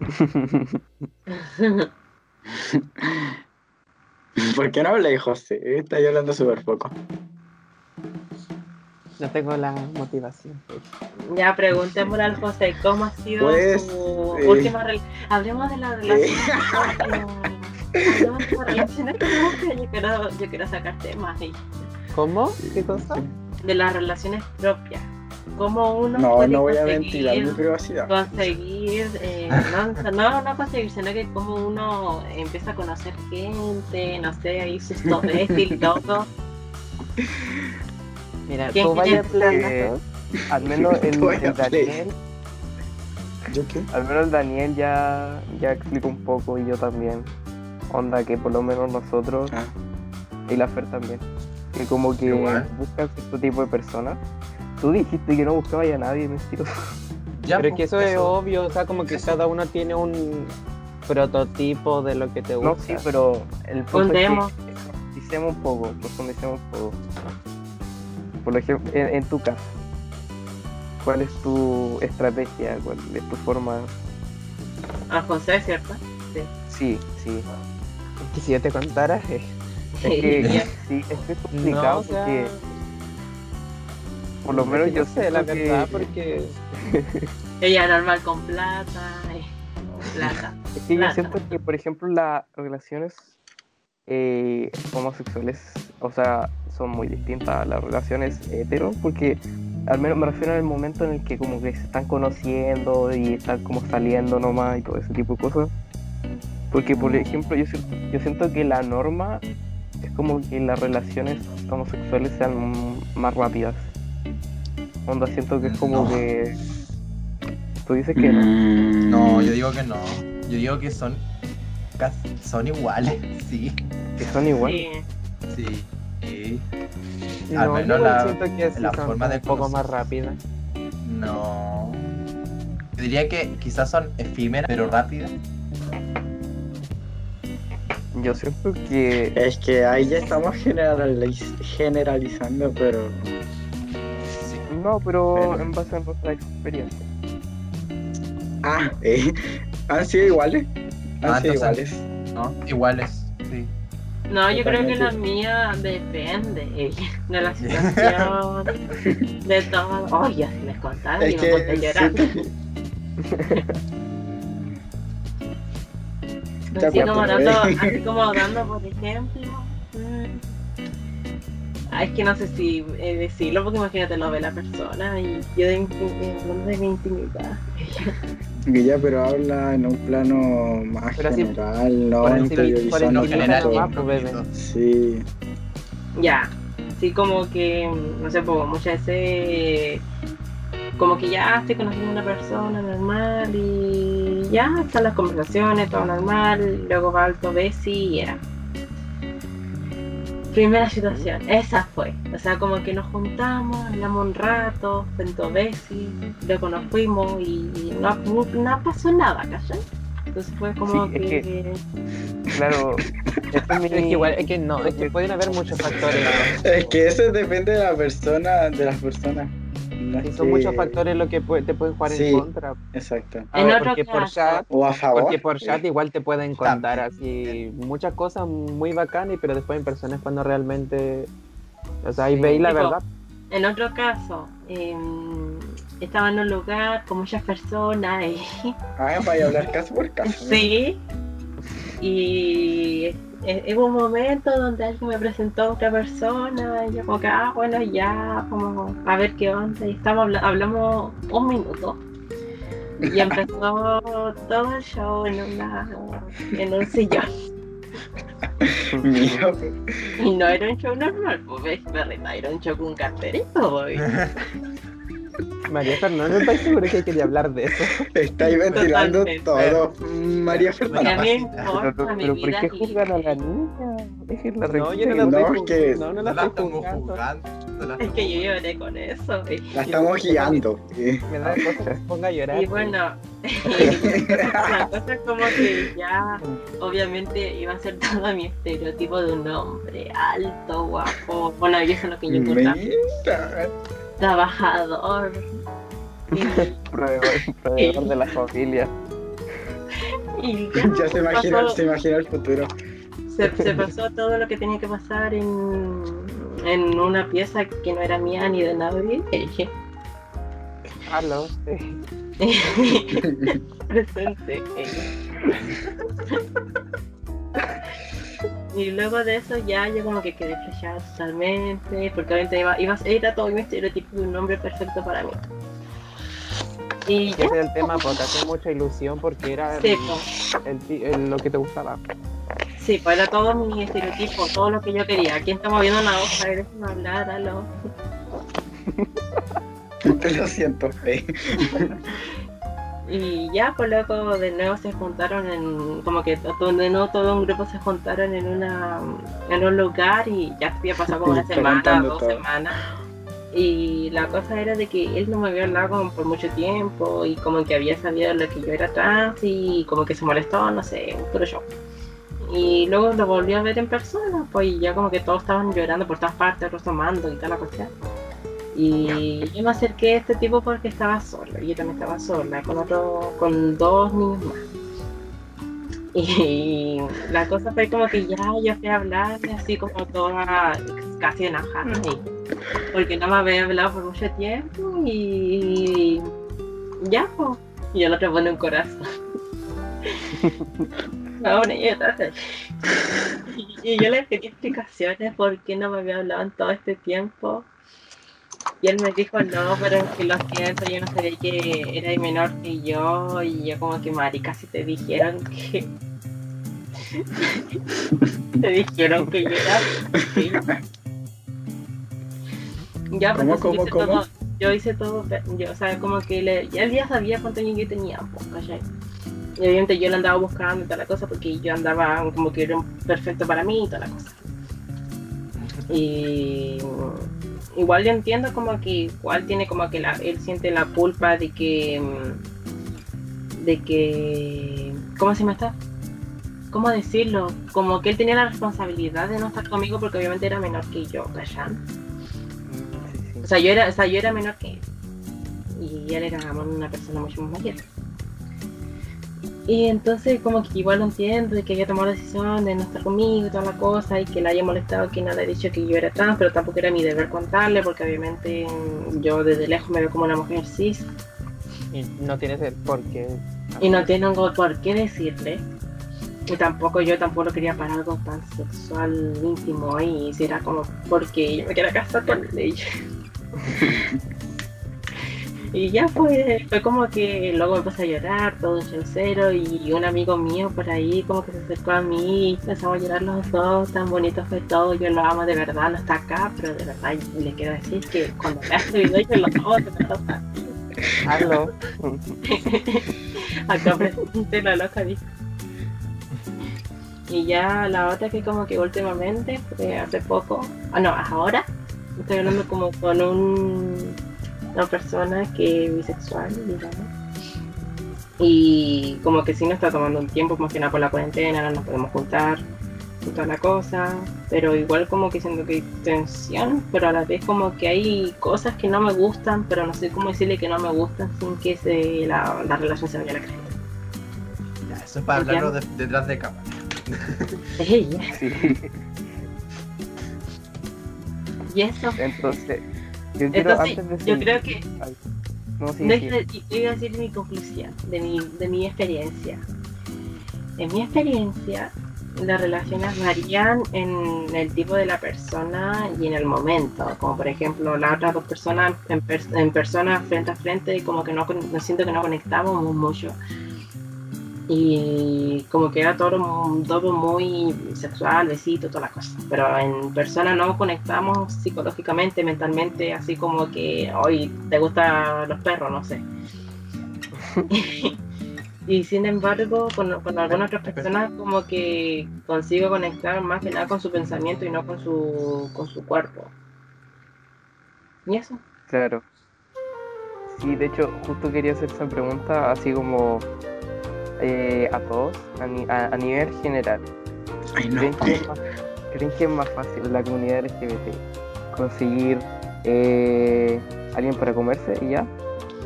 ¿Por qué no habláis, José? Estáis hablando súper poco. No tengo la motivación. Ya preguntémosle al José cómo ha sido Pues, su eh, última relación. Hablemos de las relaciones propias. Hablemos de. Yo quiero, yo quiero sacar temas ahí. ¿Cómo? ¿Qué cosa? De las relaciones propias. Cómo uno No, puede no voy a conseguir- ventilar mi privacidad. conseguir, eh, no, no, no conseguir, sino que como uno empieza a conocer gente, no sé, ahí sus y todo. Mira, ¿Quién tú vayas Eh, al menos el, a el. Daniel, ¿Yo qué? al menos el Daniel ya, ya explicó un poco y yo también. Onda que por lo menos nosotros Ah, y la Fer también. Que como que buscan cierto tipo de personas. Tú dijiste que no buscabas a nadie, mentiroso. Ya, Pero es pues, que eso, es obvio, o sea, como que Eso. cada uno tiene un prototipo de lo que te No, gusta. sí, pero el punto es Fundemos. que profundicemos un poco, profundicemos un poco. Por ejemplo, en, en tu caso, ¿cuál es tu estrategia? ¿Cuál es tu forma? A José, ¿cierto? Sí, sí. Es que si yo te contara, Es que sí, es que es complicado no, o sea, porque por lo menos yo sé, la que- verdad, porque Ella normal con plata. eh, Plata. Es que yo siento que, por ejemplo, las relaciones eh, homosexuales, o sea, son muy distintas a las relaciones hetero, porque al menos me refiero al momento en el que como que se están conociendo y están como saliendo nomás y todo ese tipo de cosas. Porque, por ejemplo, yo siento, yo siento que la norma es como que las relaciones homosexuales sean más rápidas. Onda, siento que es como No. que... Tú dices que no. mm, No, yo digo que no. Yo digo que son casi- son iguales, sí. Que son igual. Sí. Sí. Al no, menos la- siento que sí la forma de un poco más rápidas. No. Yo diría que quizás son efímeras, pero rápidas. Yo siento que Es que ahí ya estamos generaliz- generalizando, pero. Sí. no, pero en base a nuestra experiencia. Ah, eh, han sido iguales. Han Ah, sido entonces- iguales. ¿No? Iguales, sí. No, yo creo que la mía depende de la situación, de todo. Oye, si les contara, Es yo me llorar. siento que- Así Ya, como, dando, ¿eh? así como dando, por ejemplo. Mm, ah, es que no sé si eh, decirlo porque imagínate lo ve la persona y yo de, inti- hablando de mi intimidad. que ya, pero habla en un plano más Pero así- general, no interiorizando general. Sí, Ya, sí como que, no sé, pues muchas veces como que ya estoy conociendo a una persona normal y ya están las conversaciones, todo normal, luego va alto Bessie y era. Primera situación, esa fue. O sea, como que nos juntamos, hablamos un rato, sentó Bessie, luego nos fuimos y no, no, no pasó nada, ¿cachai? Entonces fue como Sí, es que... Claro, Es que igual, es que no, es que pueden haber muchos factores. es que eso depende de la persona, de las personas. Son que- muchos factores los que te pueden jugar Sí. en contra. Exacto. A En ver, otro porque por chat, O a favor. porque por chat igual te pueden contar También. así muchas cosas muy bacanas, pero después en persona es cuando realmente, o sea, ahí Sí. veis la Tipo, verdad. En otro caso, em, estaba en un lugar con muchas personas y Ah, vaya a hablar caso por caso. ¿no? sí. Y eh, hubo un momento donde alguien me presentó a otra persona y yo como que, ah, bueno, ya, como a ver qué onda. Y estamos habla- hablamos un minuto. Y empezó todo el show en, una, en un sillón. Y no era un show normal, pues era un show con carterito, boy. María Fernanda, ¿estás seguro que quería hablar de eso? Está ahí ventilando Totalmente. todo. María Fernanda. Pero- Pero, pero ¿por qué juzgan a la niña? Déjenla No, yo no la No, estoy es que- no, no No la la estoy estamos jugando. la Es que yo lloré con eso. Y, La estamos guiando. eh. Me da cosa que se ponga a llorar. y bueno, la cosa es como que ya obviamente iba a ser todo mi estereotipo de un hombre alto, guapo. Bueno, y eso es lo que yo encontraba. Trabajador. Proveedor, proveedor de la familia. Y, Ya se imagina, pasó- se imagina el futuro. se, se pasó todo lo que tenía que pasar en, en una pieza que no era mía ni de nadie. Y dije, Aló, sí. presente. Y luego de eso ya yo como que quedé flechada totalmente, porque obviamente iba, iba, era todo mi estereotipo de un hombre perfecto para mí. Y ese era el tema, porque te hacía mucha ilusión porque era sí, pues, el, lo que te gustaba. sí, pues era todo mi estereotipo, todo lo que yo quería. Aquí estamos viendo la hoja, déjame hablar, aló. Lo siento. eh. Y ya, pues luego de nuevo se juntaron en, como que de nuevo todo un grupo se juntaron en una, en un lugar y ya había pasado como una semana, dos todo. semanas. Y la cosa era de que él no me había hablado por mucho tiempo y como que había sabido lo que yo era trans y como que se molestó, no sé, puro show. Y luego lo volví a ver en persona, pues y ya como que todos estaban llorando por todas partes, otros tomando y toda la cuestión. Y yo me acerqué a este tipo porque estaba sola, yo también estaba sola, con otro, con dos niños más. Y la cosa fue como que ya yo fui a hablarle así como toda casi enojada, y- porque no me había hablado por mucho tiempo y ya, pues, y el otro pone un corazón. Ahora. Y yo le pedí explicaciones por qué no me había hablado en todo este tiempo. Y él me dijo, no, pero es que lo siento, yo no sabía que era menor que yo. Y yo como que, marica, si te dijeron que... te dijeron que yo era... sí. Ya, pues ¿Cómo, yo cómo, hice todo, yo hice todo, yo, o sea, como que le, ya él ya sabía cuánto años yo tenía, pues, ¿cachai? Y obviamente yo lo andaba buscando y toda la cosa porque yo andaba como que era perfecto para mí y toda la cosa. Y igual yo entiendo como que igual tiene como que la, él siente la culpa de que mm, de que ¿cómo se me está? ¿Cómo decirlo? Como que él tenía la responsabilidad de no estar conmigo porque obviamente era menor que yo, ¿cachai? Sí, sí. O sea, yo era, o sea, yo era menor que él. Y él era una persona mucho más mayor. Y entonces como que igual lo entiendo de que haya tomado la decisión de no estar conmigo y toda la cosa y que le haya molestado que no le haya dicho que yo era trans, pero tampoco era mi deber contarle porque obviamente mm, yo desde lejos me veo como una mujer cis Y no tienes el por qué. y no tengo por qué decirle. Y tampoco yo tampoco quería para algo tan sexual íntimo y si era como porque yo me quiero casar con ella. y ya fue, fue como que luego me puse a llorar, todo en cero y un amigo mío por ahí como que se acercó a mí y empezamos a llorar los dos, tan bonito fue todo, yo lo amo de verdad, no está acá, pero de verdad le quiero decir que cuando vea este video yo lo amo de verdad. Hazlo. Acá presente la loca dijo. Y ya la otra que como que últimamente, fue hace poco, ah no, ahora, estoy hablando como con un, una persona que es bisexual, digamos. Y como que sí nos está tomando un tiempo, más que nada por la cuarentena, no nos podemos juntar y toda la cosa, pero igual como que siento que hay tensión, pero a la vez como que hay cosas que no me gustan, pero no sé cómo decirle que no me gustan sin que se, la, la relación se vaya a la cresta. Ya, eso es para hablarlo de- detrás de cámara. Ella. Sí. Y eso. Entonces, yo quiero Entonces, antes de yo creo que Ay, no, sí, no, sí. yo yo iba a decir mi conclusión, de mi, de mi experiencia. En mi experiencia, las relaciones varían en el tipo de la persona y en el momento. Como por ejemplo, las otras dos personas en, en persona frente a frente, como que no, no siento que no conectamos mucho. Y como que era todo, mu- todo muy sexual, besito, toda la cosa. Pero en persona no conectamos psicológicamente, mentalmente, así como que hoy te gustan los perros, no sé. y sin embargo, con, con algunas otras personas como que consigo conectar más que nada con su pensamiento y no con su, con su cuerpo. ¿Y eso? Claro. Sí, de hecho, justo quería hacer esa pregunta así como eh, a todos, a, ni- a- a nivel general. Ay, no. ¿Creen que, es más, creen que es más fácil la comunidad LGBT conseguir eh, alguien para comerse y ya?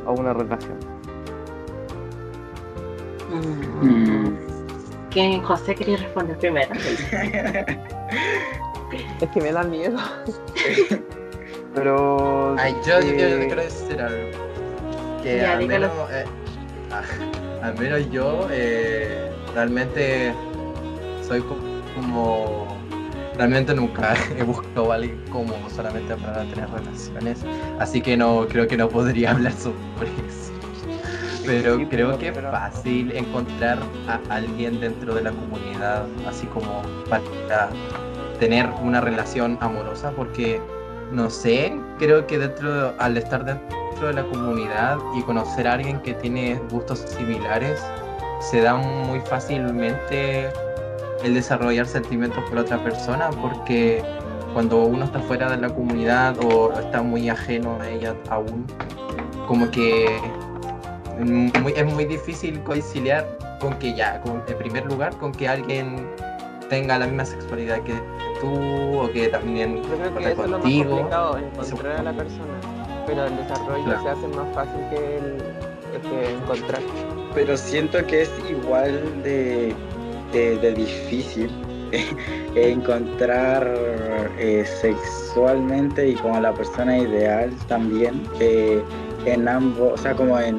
¿O una relación? Mm. ¿Quién, José quería responder primero? Es que me da miedo. Pero. Ay, yo, yo- yo eh, quiero decir algo. Que Ya, al, menos, eh, ah, al menos yo eh, realmente soy co- como... Realmente nunca he buscado a alguien como solamente para tener relaciones. Así que no creo que no podría hablar sobre eso. Pero Sí, creo pero- que es fácil encontrar a alguien dentro de la comunidad, así como para tener una relación amorosa, porque no sé, creo que dentro, al estar dentro de la comunidad y conocer a alguien que tiene gustos similares, se da muy fácilmente el desarrollar sentimientos por otra persona, porque cuando uno está fuera de la comunidad o está muy ajeno a ella aún, como que muy- es muy difícil conciliar con que ya, con- en primer lugar, con que alguien tenga la misma sexualidad que tú o que también Yo creo que eso es lo más contigo. complicado, encontrar a la persona. Pero el desarrollo Claro. se hace más fácil que, el, que encontrar. Pero siento que es igual de, de, de difícil encontrar eh, sexualmente y como la persona ideal también eh, en ambos, o sea, como en,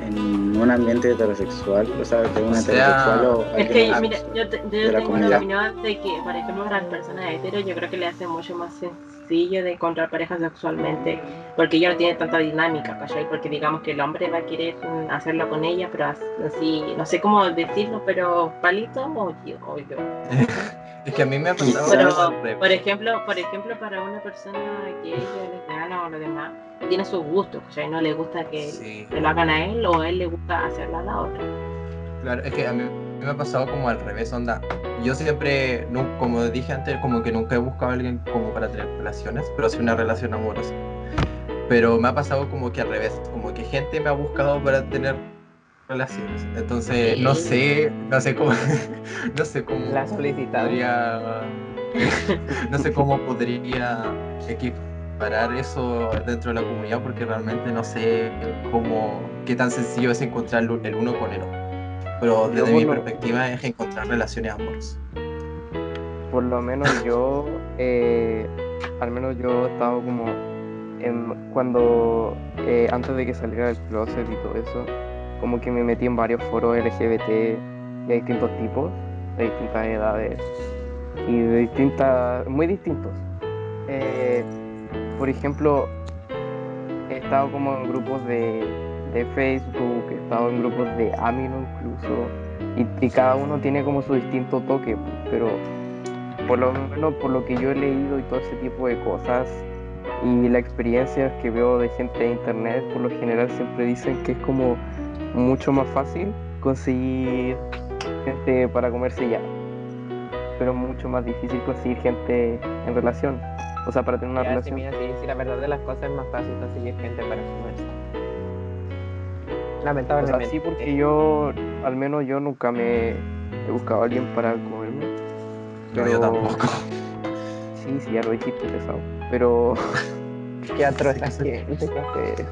en un ambiente heterosexual, o sea, de un O sea, heterosexual o Es que, alguien- mira, yo, te- yo de la tengo comunidad. la opinión de que, por ejemplo, para las personas hetero, yo creo que le hace mucho más sencillo de encontrar parejas sexualmente, porque ella no tiene tanta dinámica, ¿cachai? Porque digamos que el hombre va a querer hacerlo con ella, pero as- así, no sé cómo decirlo, pero palito o yo, o yo. Es que a mí me ha pasado Pero, por ejemplo, por ejemplo, para una persona que es lesbiana o lo demás, tiene sus gustos, ¿cachai? No le gusta que Sí, se lo hagan a él o a él le gusta hacerlo a la otra. claro, es que a mí me ha pasado como al revés, onda. Yo siempre, como dije antes, como que nunca he buscado a alguien como para tener relaciones, pero sí una relación amorosa. Pero me ha pasado como que al revés, como que gente me ha buscado para tener relaciones. Entonces, no sé, no sé cómo, no sé cómo La podría, no sé cómo podría equiparar eso dentro de la comunidad porque realmente no sé cómo, qué tan sencillo es encontrar el uno con el otro. pero desde Yo mi perspectiva es encontrar relaciones amorosas. Por lo menos yo, eh, al menos yo he estado como cuando, eh, antes de que saliera el closet y todo eso, como que me metí en varios foros LGBT de distintos tipos, de distintas edades y de distintas, muy distintos. Eh, por ejemplo, he estado como en grupos de, de Facebook, he estado en grupos de Amino incluso, y cada uno tiene como su distinto toque, pero por lo menos por lo que yo he leído y todo ese tipo de cosas y la experiencia que veo de gente de internet, por lo general siempre dicen que es como mucho más fácil conseguir gente para comerse ya, pero mucho más difícil conseguir gente en relación, o sea, para tener una Ya, sí, relación. mira, sí, sí, la verdad de las cosas es más fácil conseguir gente para comerse. O Lamentablemente. sea, sí, porque yo, al menos yo nunca me he buscado a alguien para comerme. No, yo Pero- tampoco. Sí, sí, ya lo dijiste, pesado. Pero Qué atroz esta gente. eh,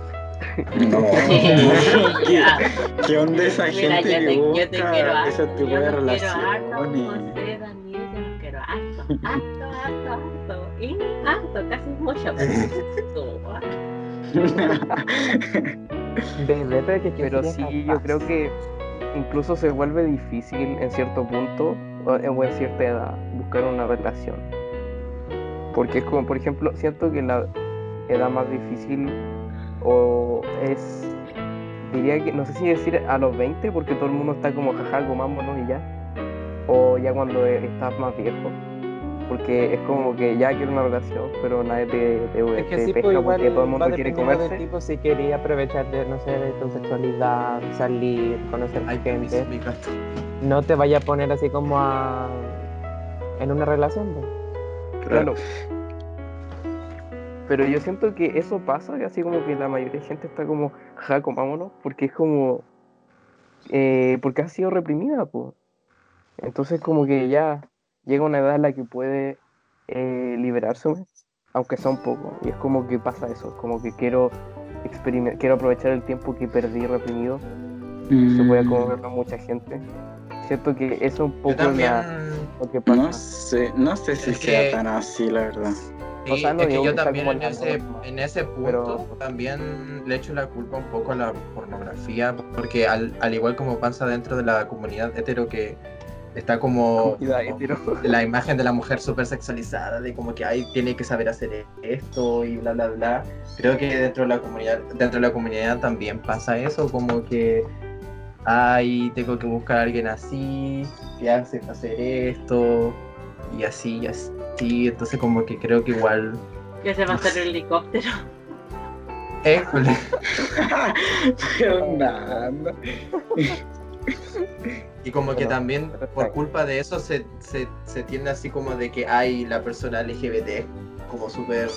No. ¿Qué, qué onda esa Mira, gente yo que te, yo te busca harto, tipo de quiero harto, relaciones? José, Daniel, yo los quiero harto, harto, harto, harto, y harto, casi mucho, pero Desde que pero sí, yo creo que incluso se vuelve difícil en cierto punto o en cierta edad buscar una relación. Porque es como, por ejemplo, siento que la edad más difícil o es, diría que, no sé si decir a los 20, porque todo el mundo está como jaja, comámonos y ya. O ya cuando e- estás más viejo. Porque es como que ya quiero una relación, pero nadie te, te, Es que te sí, pesca pues igual porque todo el mundo va quiere comerse. del tipo si quería aprovechar de, no sé, de tu sexualidad, salir, conocer Ay, gente. mi gato. No te vaya a poner así como a... en una relación. pues. Claro. Pero yo siento que eso pasa, y así como que la mayoría de gente está como, ja, comámonos, porque es como, eh, porque ha sido reprimida, pues. Entonces como que ya llega una edad en la que puede eh, liberarse, aunque sea un poco, y es como que pasa eso, como que quiero quiero aprovechar el tiempo que perdí reprimido, que voy a Mm, comerlo mucha gente. Siento que eso es un Yo poco también. la- lo que pasa. No sé, no sé si Es sea que- tan así, la verdad. O sea, no es que yo también en ese, norma, en ese punto pero- también le echo la culpa un poco a la pornografía, porque al, al igual como pasa dentro de la comunidad hetero que está como, Comunidad como hetero. la imagen de la mujer súper sexualizada, de como que ay, tiene que saber hacer esto y bla bla bla. Creo que dentro de la comunidad, dentro de la comunidad también pasa eso, como que ay, tengo que buscar a alguien así, que hace hacer esto, y así, y así. Entonces como que creo que igual que se va a hacer el helicóptero. Éjole. Y como que también por culpa de eso se, se, se tiende así como de que hay la persona LGBT como súper,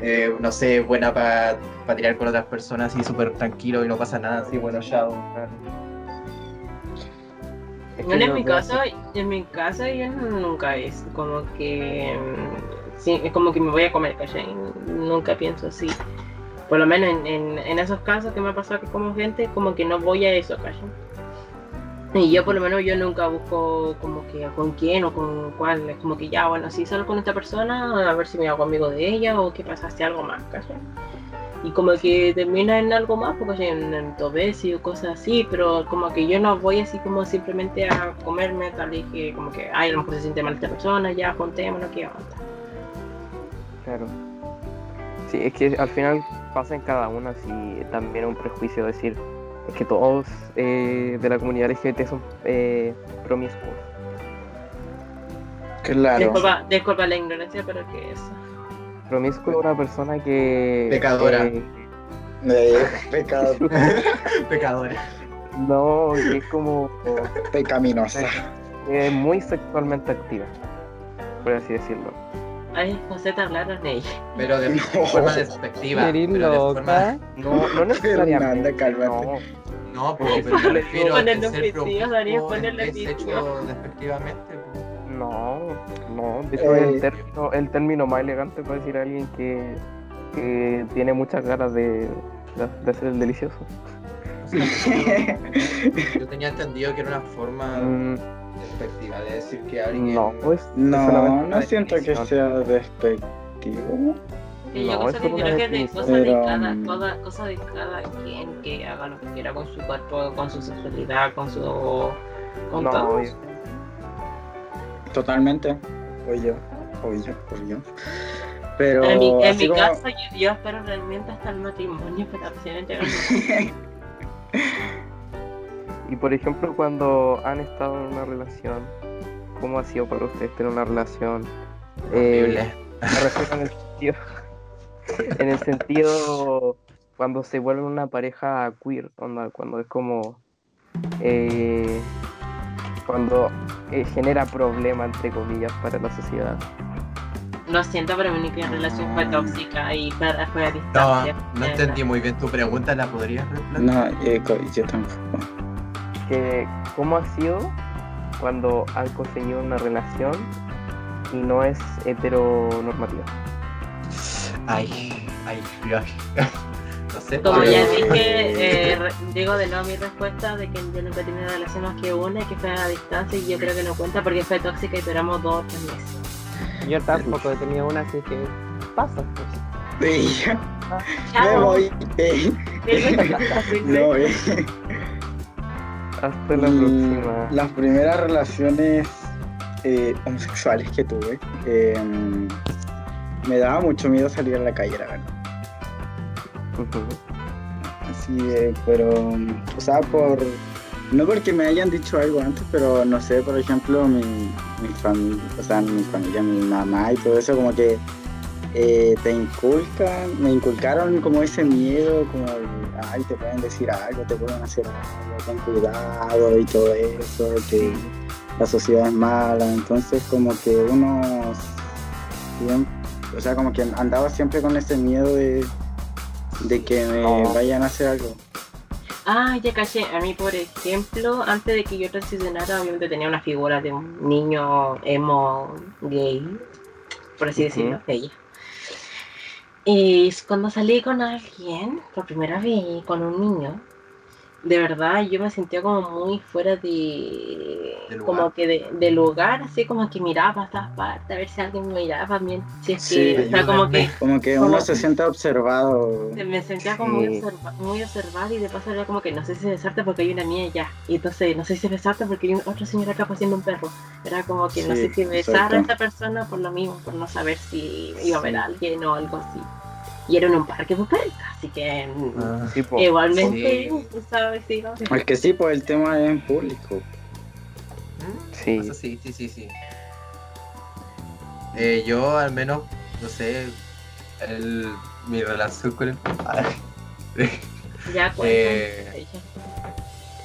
eh, no sé, buena para tirar con otras personas y súper tranquilo y no pasa nada, así bueno, chao. Bueno, en mi caso, en mi caso yo nunca es como que mm, sí, es como que me voy a comer, ¿cachai? Nunca pienso así. Por lo menos en, en, en esos casos que me ha pasado que como gente, como que no voy a eso, ¿cachai? Y yo por lo menos yo nunca busco como que con quién o con cuál, es como que ya, bueno, si salgo con esta persona, a ver si me hago amigo de ella o que pasaste algo más, ¿cachai? Y como que termina en algo más, porque en, en Tobesi o cosas así, pero como que yo no voy así como simplemente a comerme tal y que como que, ay, a lo mejor se siente mal esta persona, ya juntémonos, que aguanta. Claro. Sí, es que al final pasa en cada una, si también es un prejuicio decir es que todos eh, de la comunidad LGBT son eh, promiscuos. Claro. Disculpa, disculpa la ignorancia, pero que es. Promiscuo es una persona que... Pecadora. eh, Eh, pecado, Pecadores. no, que es como... pecaminosa. eh, muy sexualmente activa, por así decirlo. Ay, José, te hablaron ella. Pero de No. forma despectiva. ¿Eres pero de loca? forma... No, no necesariamente. Fernanda, cálmate. no. No, pues, pero me refiero a Ponerle ser promiscuo Darío, es- es hecho despectivamente. No, no, es Eh. el término, el término más elegante para decir a alguien que, que tiene muchas ganas de, de, de hacer el delicioso. Yo tenía entendido que era una forma Mm, despectiva de decir que alguien. no, pues. No, no siento que sea despectivo. Yo No, cosa es que creo es de definición. cosa de Pero, cada, mm, toda- cosa de cada quien que haga lo que quiera con su cuerpo, con su sexualidad, con su con No, todo. obvio. Totalmente. Obvio, obvio, obvio. Pero en mi, en mi como- caso, yo, yo espero realmente hasta el matrimonio para recién. Y por ejemplo, cuando han estado en una relación, ¿cómo ha sido para ustedes tener una relación? Eh, Horrible. me refiero en el sentido, en el sentido cuando se vuelve una pareja queer, onda, cuando es como eh, cuando eh, genera problema entre comillas para la sociedad. Lo siento, pero mi única relación fue tóxica y para, fue a distancia. no entendí muy bien tu pregunta, ¿la podrías replantear? No, eh, yo tampoco. Que, ¿Cómo ha sido cuando han conseguido una relación y no es heteronormativa? Ay, ay, ay. Como pero- ya dije, eh, digo de nuevo mi respuesta de que yo nunca he tenido una relación más que una, que fue a distancia y yo creo que no cuenta porque fue tóxica y duramos dos o tres meses. Yo tampoco he tenido una, así que pasa. Pues. Y ya, me voy. eh. No, eh. Hasta la Y próxima. Las primeras relaciones eh, homosexuales que tuve, eh, me daba mucho miedo salir a la calle, la verdad. Eh, pero, o sea, por, no porque me hayan dicho algo antes, pero no sé, por ejemplo, mi, mi familia, o sea, mi familia, mi mamá y todo eso, como que eh, te inculcan, me inculcaron como ese miedo, como, ay, te pueden decir algo, te pueden hacer algo, ten cuidado y todo eso, que la sociedad es mala, entonces como que uno, o sea, como que andaba siempre con ese miedo de, de que me No. vayan a hacer algo. Ah, ya caché. A mí, por ejemplo, antes de que yo transicionara, obviamente tenía una figura de un niño emo gay, por así decirlo, ella. Y cuando salí con alguien, por primera vez, con un niño, de verdad yo me sentía como muy fuera de... De lugar. como que de, de lugar, así como que miraba a todas partes, a ver si alguien me miraba bien. Si es Sí, que, o sea, como que Como que Como- uno se siente observado. me sentía como muy, observa- muy observada y de paso era como que no sé si besarte porque hay una niña allá. Y entonces no sé si besarte porque hay un- otro señor acá paseando un perro. Era como que no sé si besar a exacto. esta persona por lo mismo, por no saber si iba a ver a alguien o algo así. Y era en un parque pues perca, así que mm, Ah, Sí, po. igualmente, Sí. sabes, sí, no. Es que sí, pues el tema es en público. Sí. Eso sí, sí, sí, sí. Eh, yo al menos, no sé, el, mi relación con el... Ya cuenta. Eh,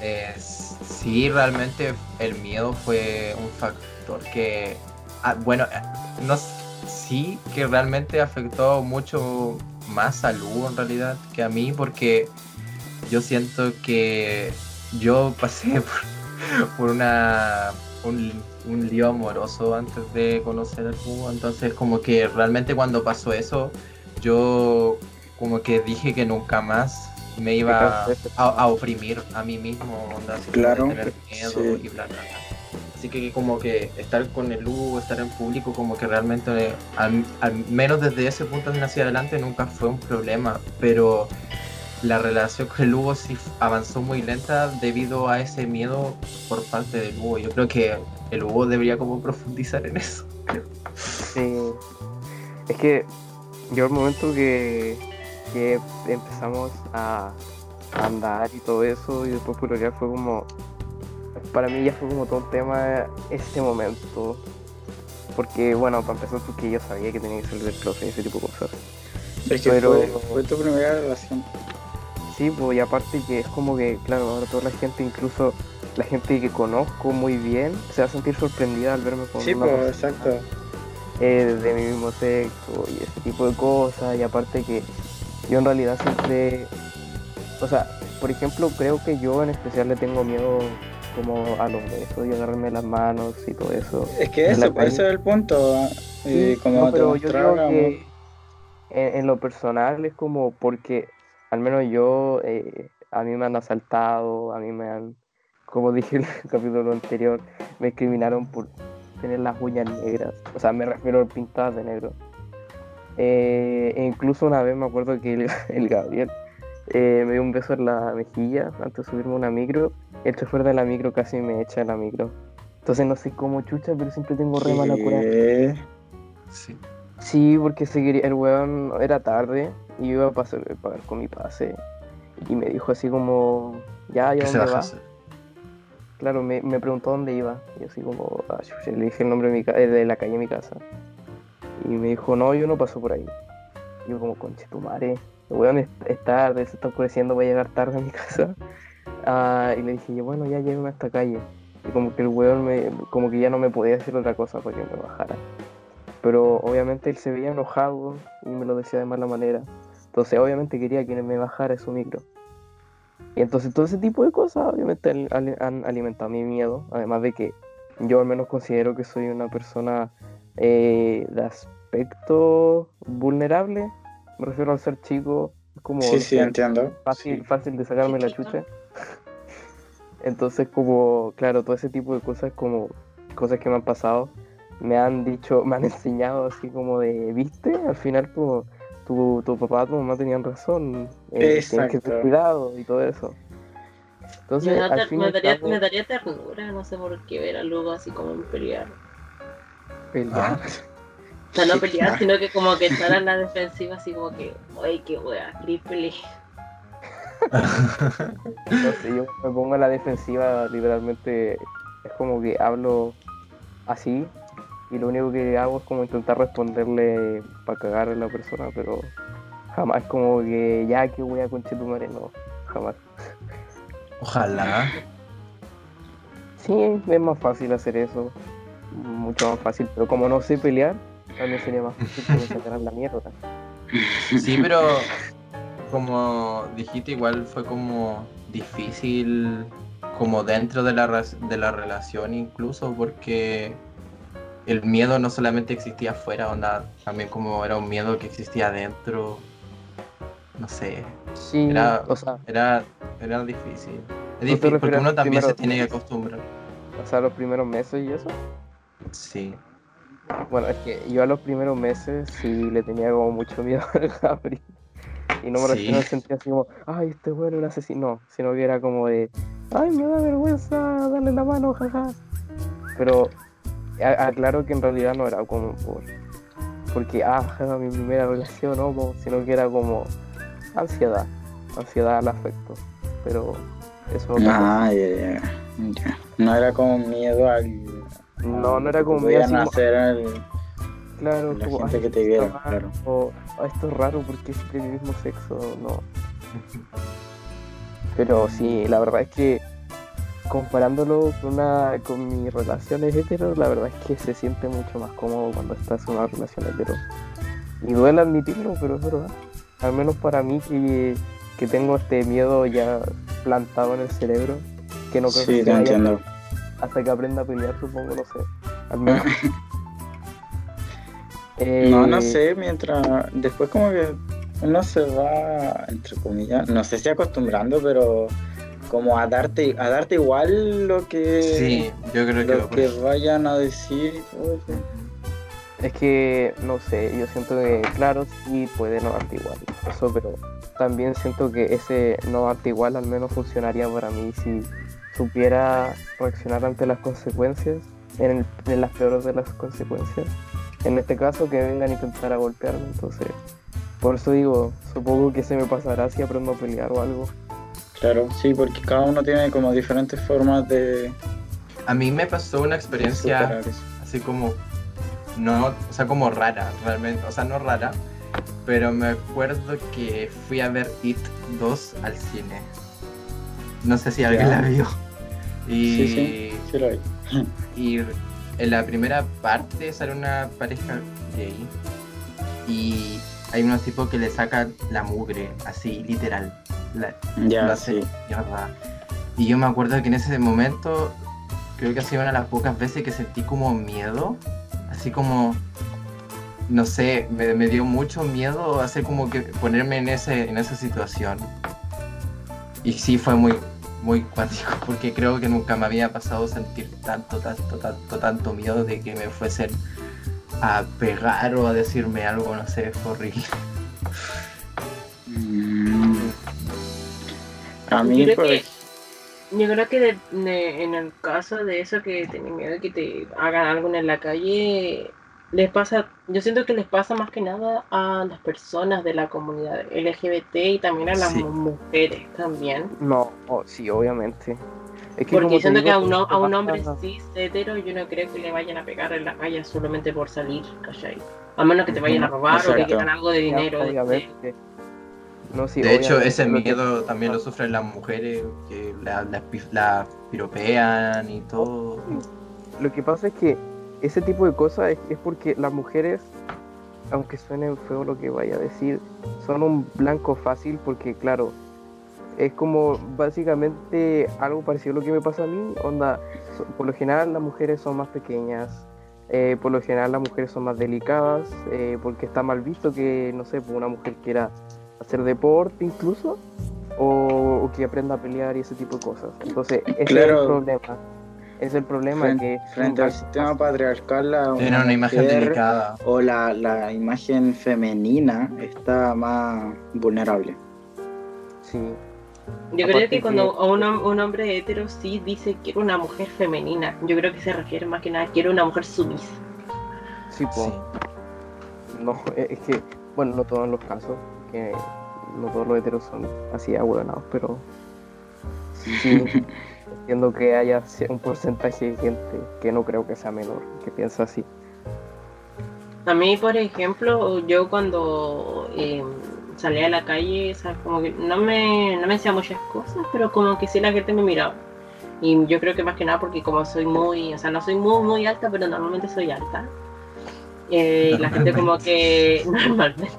Eh, sí, realmente el miedo fue un factor que, ah, bueno, eh, no, sí que realmente afectó mucho más a Lu en realidad que a mí porque yo siento que yo pasé por, por una un, un lío amoroso antes de conocer al Lu, entonces como que realmente cuando pasó eso yo como que dije que nunca más me iba a, a oprimir a mí mismo, onda, Claro, tener miedo sí. y bla, bla, bla. Así que como que estar con el Hugo, estar en público, como que realmente, eh, al, menos desde ese punto hacia adelante, nunca fue un problema. Pero la relación con el Hugo sí avanzó muy lenta debido a ese miedo por parte del Hugo. Yo creo que el Hugo debería como profundizar en eso. Sí. Es que yo el momento que, que empezamos a andar y todo eso y después pololear fue como para mí ya fue como todo un tema ese momento porque bueno para empezar porque yo sabía que tenía que salir del closet y ese tipo de cosas Es que Pero- fue, fue tu primera relación. sí pues y aparte que es como que claro ahora toda la gente incluso la gente que conozco muy bien se va a sentir sorprendida al verme con Sí, una pues, exacto. eh, de mi mismo sexo y ese tipo de cosas y aparte que yo en realidad siempre o sea por ejemplo creo que yo en especial le tengo miedo como a los besos y agarrarme las manos y todo eso Es que eso, ese es el punto. Sí, como no, pero yo creo que en, en lo personal es como porque al menos yo eh, a mí me han asaltado, a mí me han, como dije en el capítulo anterior, me discriminaron por tener las uñas negras. O sea, me refiero a pintadas de negro. Eh, e incluso una vez me acuerdo que el, el Gabriel eh, me dio un beso en la mejilla antes de subirme a una micro. El chofer de la micro casi me echa en la micro. Entonces no sé cómo chucha, pero siempre tengo re mala cura. ¿Qué? Sí. Sí, porque el weón era tarde y yo iba a pasar, a pagar con mi pase. Y me dijo así como, ya, ¿y a ¿Qué se dónde baja a vas? hacer? Claro, me, me preguntó dónde iba. Y yo así como, ah, chucha, le dije el nombre de, mi ca- eh, de la calle de mi casa. Y me dijo, no, yo no paso por ahí. Y yo como, conche tu madre, weón es, es tarde, se está oscureciendo, voy a llegar tarde a mi casa. Ah, y le dije, bueno, ya llévame a esta calle. Y como que el weón me, como que ya no me podía decir otra cosa para que me bajara. Pero obviamente él se veía enojado y me lo decía de mala manera. Entonces obviamente quería que me bajara su micro. Y entonces todo ese tipo de cosas obviamente han alimentado mi miedo. Además de que yo al menos considero que soy una persona eh, de aspecto vulnerable. Me refiero al ser chico. Es como Sí, sí, ser entiendo. fácil, Sí. fácil de sacarme la chucha. Entonces, como, claro, todo ese tipo de cosas, como cosas que me han pasado, me han dicho, me han enseñado así como de, viste, al final tu, tu, tu papá, tu mamá tenían razón, eh, tienes que tener cuidado y todo eso. Entonces, Me, da al fin me daría, cabo, me daría ternura, no sé por qué ver a Lugo así como en pelear. pelear. O sea, no pelear, sino que como que estar en la defensiva así como que, ay, qué wea. No sé, yo me pongo a la defensiva, literalmente es como que hablo así y lo único que hago es como intentar responderle para cagar a la persona, pero jamás como que ya que voy a conche tu madre, no, jamás. Ojalá. Sí, es más fácil hacer eso, mucho más fácil, pero como no sé pelear, también sería más fácil que la mierda. Sí, pero como dijiste, igual fue como difícil, como dentro de la, de la relación incluso, porque el miedo no solamente existía afuera, onda, también como era un miedo que existía adentro. No sé, Sí, Era- o sea, era, era difícil. Es difícil porque uno también se tiene que acostumbrar. o sea, los primeros meses y eso. Sí. Bueno, es que yo a los primeros meses sí le tenía como mucho miedo al Gabriel. Y no me Sí. refiero así como, ay, este bueno un asesino. No, sino que era como de, ay, me da vergüenza darle la mano, jaja. Pero aclaro que en realidad no era como por, porque, ah, jaja, mi primera relación, no, sino que era como ansiedad, ansiedad al afecto. Pero eso no Ah, ya, ya. No era como miedo al. No, no era como podían así como- hacer al- Claro, la como, gente "Ay, que te viera, claro. raro", o, "Ah, esto es raro porque es del mismo sexo, no. Pero sí, la verdad es que comparándolo con una con mis relaciones hetero, la verdad es que se siente mucho más cómodo cuando estás en una relación hetero. Y duele admitirlo, pero es verdad. Al menos para mí que, que tengo este miedo ya plantado en el cerebro, que no creo Sí, que te se vaya entiendo. Hasta que aprenda a pelear, supongo, no sé. Al menos. No, Eh, no sé, mientras. Después, como que uno se va, entre comillas, no sé si acostumbrando, pero como a darte, a darte igual lo que. Sí, yo creo que Lo que vayan a decir y todo eso. Es que, no sé, yo siento que, claro, sí puede no darte igual, eso, pero también siento que ese no darte igual al menos funcionaría para mí si supiera reaccionar ante las consecuencias, en, el- en las peores de las consecuencias. En este caso, que vengan a intentar a golpearme, entonces, por eso digo, supongo que se me pasará si aprendo a pelear o algo. Claro, sí, porque cada uno tiene como diferentes formas de A mí me pasó una experiencia así como no, o sea, como rara, realmente, o sea, no rara, pero me acuerdo que fui a ver It 2 al cine. No sé si alguien la vio. Y, Sí, sí, sí lo hay. y en la primera parte sale una pareja gay y hay unos tipos que le sacan la mugre, así, literal. La- Ya, sí. mierda. Y yo me acuerdo que en ese momento, creo que ha sido una de las pocas veces que sentí como miedo, así como, no sé, me, me dio mucho miedo hacer como que ponerme en, ese, en esa situación. Y sí, fue muy, muy cuático, porque creo que nunca me había pasado sentir tanto, tanto, tanto, tanto miedo de que me fuesen a pegar o a decirme algo, no sé, fue horrible. Mm. A Yo mí, creo pues, que, yo creo que de- de- en el caso de eso que tienen miedo de que te hagan algo en la calle, les pasa, yo siento que les pasa más que nada a las personas de la comunidad LGBT y también a las Sí. mujeres también. No, oh, sí, obviamente. Es que Porque siento que a un, a un pasa- hombre cis hetero yo no creo que le vayan a pegar en la calle solamente por salir, ¿cachai? A menos que te vayan a robar o que Exacto. quieran algo de Ya, dinero. de- obviamente. No, sí, de hecho, ese que- miedo también lo sufren las mujeres que la, la la piropean y todo. Lo que pasa es que ese tipo de cosas es, es porque las mujeres, aunque suene feo lo que vaya a decir, son un blanco fácil porque, claro, es como básicamente algo parecido a lo que me pasa a mí. Onda, por lo general las mujeres son más pequeñas, eh, por lo general las mujeres son más delicadas, eh, porque está mal visto que, no sé, pues, una mujer quiera hacer deporte incluso. O, o que aprenda a pelear y ese tipo de cosas. Entonces, ese es el problema. Es el problema frente, que frente al sistema patriarcal, la Tiene una imagen delicada. o la, la imagen femenina está más vulnerable. Sí, Yo Aparte creo que cuando a un, un hombre hetero sí dice quiero una mujer femenina, yo creo que se refiere más que nada quiero una mujer sumisa. sí. Sí. No, es es que, bueno, no todos los casos, que no todos los heteros son así ahueonados, pero sí, entiendo que haya un porcentaje de gente que no creo que sea menor, que piensa así. A mí, por ejemplo, yo cuando eh, salía a la calle, o sea, como que no me, no me decía muchas cosas, pero como que sí la gente me miraba. Y yo creo que más que nada porque como soy muy, o sea, no soy muy, muy alta, pero normalmente soy alta. Eh, la gente como que normalmente.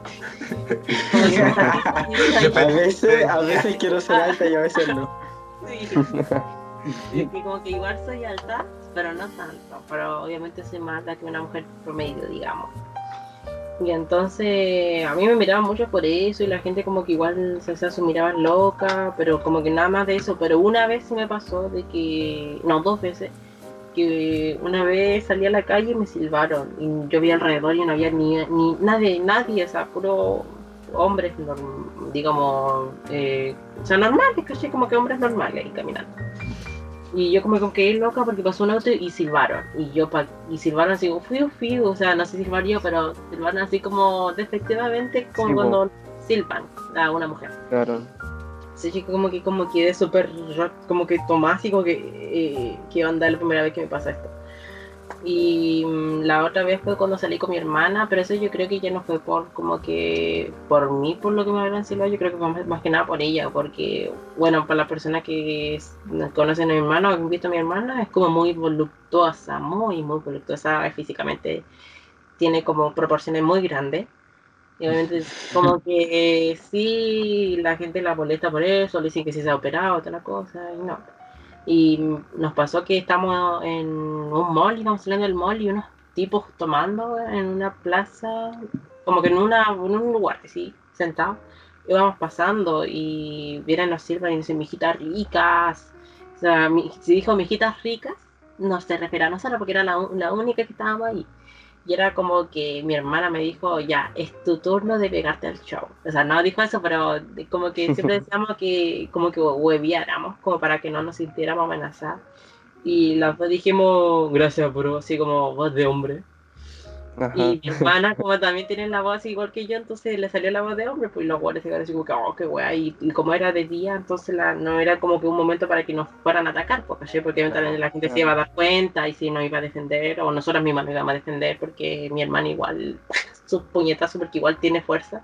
Como que me a veces, a veces quiero ser alta y a veces no. Sí. Es que como que igual soy alta, pero no tanto. Pero obviamente soy más alta que una mujer promedio, digamos. Y entonces a mí me miraban mucho por eso y la gente como que igual se su mirada loca, pero como que nada más de eso. Pero una vez sí me pasó de que, no, dos veces, que una vez salí a la calle y me silbaron y yo vi alrededor y no había ni, ni nadie, nadie, o sea, puro hombres, norm- digamos, eh, o sea, normales, caché como que hombres normales ahí caminando. Y yo como que quedé loca porque pasó un auto y silbaron. Y yo pa- y silbaron así como fiu fiu, o sea, no sé silbar yo, pero silbaron así como despectivamente como Sí, cuando silban a una mujer. Claro. Sí, yo como que como quedé súper como que tomás así como que eh, qué onda la primera vez que me pasa esto. Y mm, la otra vez fue cuando salí con mi hermana, pero eso yo creo que ya no fue por como que por mí, por lo que me habían silbado, yo creo que fue más, más que nada por ella, porque bueno, para las personas que conocen a mi hermana o que han visto a mi hermana, es como muy voluptuosa, muy, muy voluptuosa físicamente, tiene como proporciones muy grandes. Y obviamente como que eh, sí, la gente la molesta por eso, le dicen que si se ha operado, otra cosa, y no. Y nos pasó que estamos en un mall, íbamos saliendo del mall y unos tipos tomando en una plaza, como que en, una, en un lugar, así, sentados. Íbamos pasando y vienen nos sirven y dicen, mijitas ricas. O sea, mi- si dijo mijitas ricas, no se refiere a nosotros porque era la, la única que estábamos ahí. Y era como que mi hermana me dijo, ya, es tu turno de pegarte al show. O sea, no dijo eso, pero como que siempre decíamos que como que hueviáramos, como para que no nos sintiéramos amenazadas. Y las dos dijimos, gracias, bro, así como voz de hombre. Ajá. Y mi hermana, como también tiene la voz igual que yo, entonces le salió la voz de hombre, pues los guardias se quedaron así como que, oh, qué wea. Y, y como era de día, entonces la, no era como que un momento para que nos fueran a atacar, pues, ¿cachai? Porque eventualmente la gente se iba a dar cuenta y si nos iba a defender, o nosotras mismas nos íbamos a defender, porque mi hermana igual, sus puñetazos, porque igual tiene fuerza.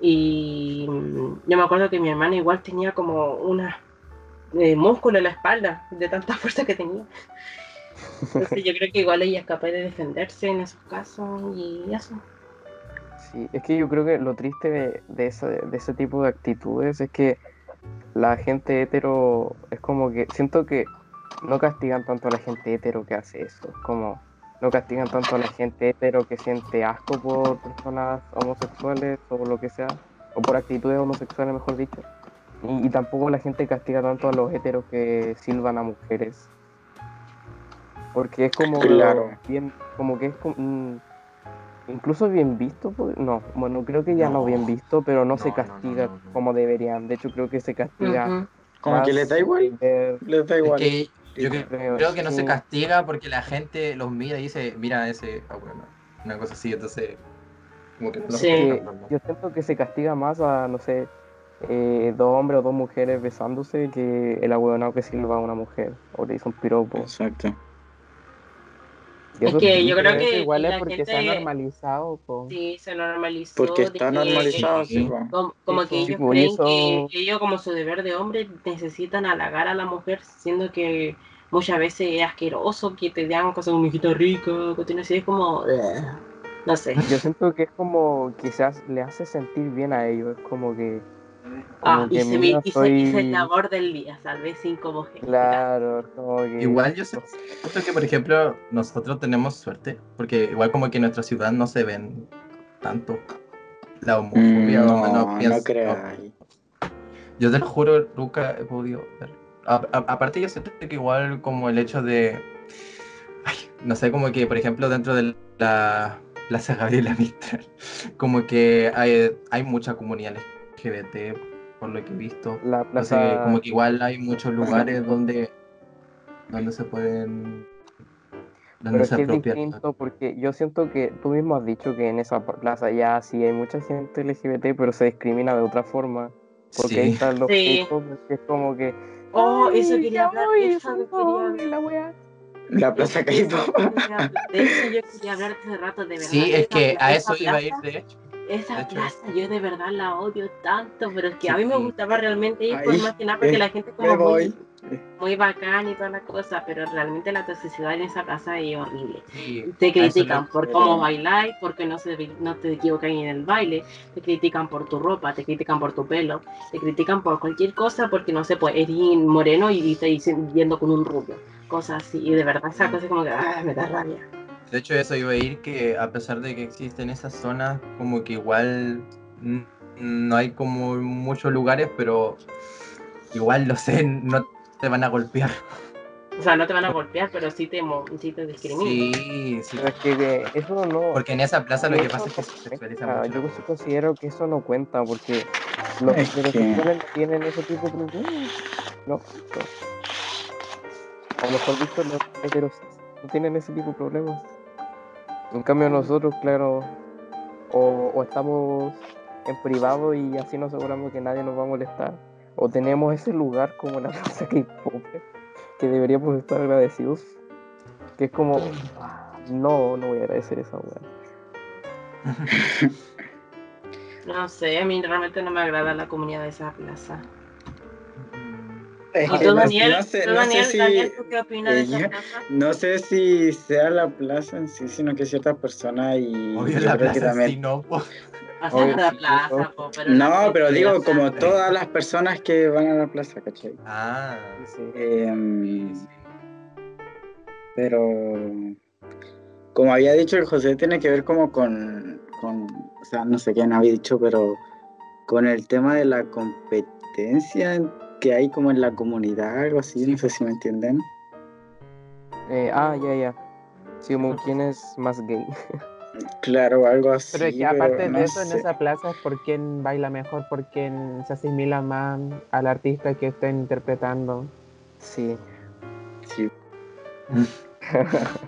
Y yo me acuerdo que mi hermana igual tenía como una eh, músculo en la espalda, de tanta fuerza que tenía. Yo creo que igual ella es capaz de defenderse en esos casos y eso. Sí, es que yo creo que lo triste de, de, de ese tipo de actitudes es que la gente hetero es como que siento que no castigan tanto a la gente hetero que hace eso, como no castigan tanto a la gente hetero que siente asco por personas homosexuales o lo que sea, o por actitudes homosexuales, mejor dicho, Y, y tampoco la gente castiga tanto a los heteros que silban a mujeres. Porque es como Claro. bien, como que es como, mm, incluso bien visto, pues, no, bueno, creo que ya no, No. bien visto, pero no, se No, no, no, castiga no, no. como deberían. De hecho, creo que se castiga. Ujú. Como que les da igual. ver- Les da Es igual. que yo creo, creo que no se castiga porque la gente los mira y dice, mira ese, ah, bueno, una cosa así, entonces como que no Sí. Yo siento que se castiga más a, no sé, eh, dos hombres o dos mujeres besándose que el ahueonado que silba a una mujer o le hizo un piropo. Exacto. Y Es que yo creo que igual es la porque se ha gente- normalizado. po. Sí, se normalizó. Porque está que- normalizado, Sí. sí, po. Como, como Sí, que ellos creen eso- que, que ellos como su deber de hombre necesitan halagar a la mujer, siendo que muchas veces es asqueroso que te digan cosas como hijita rica, que así, es como... No sé. Yo siento que es como quizás le hace sentir bien a ellos, es como que... Ah, como y se, mira, me, y se hizo soy- el labor del día, salvé cinco mujeres. Claro, es como que... Igual yo sé- Siento que, por ejemplo, nosotros tenemos suerte, porque igual como que en nuestra ciudad no se ven tanto la homofobia, Mm, no, pienso- no creáis. Yo te lo juro, nunca he podido ver. A- a- aparte yo siento que igual como el hecho de... ay, no sé, como que, por ejemplo, dentro de la Plaza Gabriela Mistral, como que hay, hay mucha comunidad LGBT, por lo que he visto. La Entonces, plaza... como que igual hay muchos lugares donde, donde se pueden... Donde Pero es se que es distinto porque yo siento que tú mismo has dicho que en esa plaza ya sí hay mucha gente LGBT, pero se discrimina de otra forma. Porque ahí Sí. están los Sí. Que es como que... Oh, eso "Ay, quería ya hablar, voy, eso quería la wea". La plaza K-pop. De hecho, yo quería hablar hace rato, de verdad. Sí, es que a eso iba a ir, de hecho. Esa hecho. plaza yo de verdad la odio tanto, pero es que Sí. a mí me gustaba realmente ir por más que nada porque eh, la gente como muy, muy bacán y toda la cosa, pero realmente la toxicidad en esa plaza es horrible. Sí, Te critican por cómo bailáis, porque no, se, no te equivocas en el baile, te critican por tu ropa, te critican por tu pelo, te critican por cualquier cosa porque no sé, pues eres moreno y estás yendo con un rubio, cosas así, y de verdad esa cosa es como que ah, me da rabia. De hecho, eso iba a ir que a pesar de que existen esas zonas, como que igual no hay como muchos lugares, pero igual lo sé, no te van a golpear. O sea, no te van a golpear, pero sí te, mo- sí te discriminan. Sí, sí. Pero es que eso no... Porque en esa plaza lo que pasa es que se sexualiza mucho. Yo sí considero que eso no cuenta porque los heterosexuales no tienen ese tipo de problemas. No, no. O mejor dicho, los heteros no tienen ese tipo de problemas. En cambio nosotros, claro, o, estamos en privado y así nos aseguramos que nadie nos va a molestar. O tenemos ese lugar como la plaza K-pop que deberíamos estar agradecidos. Que es como, "Ah, no, no voy a agradecer esa weá. No sé, a mí realmente no me agrada la comunidad de esa plaza. Es ¿Y que tú, no- Daniel? no sé- ¿Tú, no sé si- Daniel, ¿tú qué opinas de esa ella- plaza? No sé si sea la plaza en sí, sino que ciertas personas y Obvio, yo la creo que también- sí, no, Obvio, la sí, plaza, ¿no? po, pero No, pero digo, como todas las personas que van a la plaza, ¿cachai? Ah, Sí. Em, pero como había dicho el José, tiene que ver como con, con, o sea, no sé quién había dicho, pero con el tema de la competencia en- que hay como en la comunidad, algo así, no sé si me entienden. Eh, ah, ya, ya. Sí, como quién es más gay. Claro, algo así. Pero es que aparte no de eso, en esa plaza es por quien baila mejor, por quien se asimila más al artista que estén interpretando. Sí. Sí.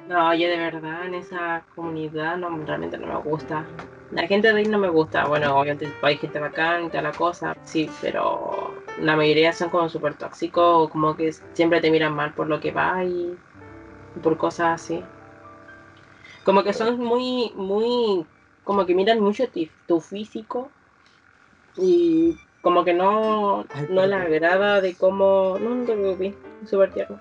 No, yo de verdad en esa comunidad no, realmente no me gusta. La gente de ahí no me gusta. Bueno, obviamente hay gente bacán y toda la cosa, sí, pero la mayoría son como súper tóxicos, como que siempre te miran mal por lo que va y, y por cosas así. Como que son muy, muy, como que miran mucho ti- tu físico y como que no, Ay, no le perdón. agrada de cómo, no, no te preocupes, es súper tierno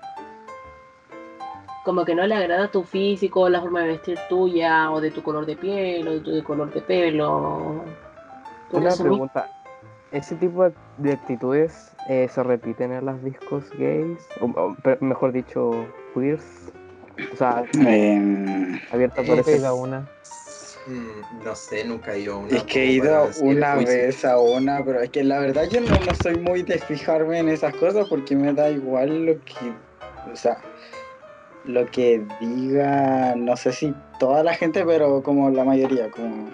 como que no le agrada tu físico, la forma de vestir tuya, o de tu color de piel, o de tu color de pelo. Por Una pregunta. ¿Ese tipo de- de actitudes eh, se repiten en las discos gays? O, mejor dicho, queers. O sea, Em, abierta por Nunca he ido a una. Mm, no sé, nunca he ido a una. Es que he ido una vez a una, pero es que la verdad yo no, no soy muy de fijarme en esas cosas porque me da igual lo que, o sea, lo que diga, no sé si toda la gente, pero como la mayoría, como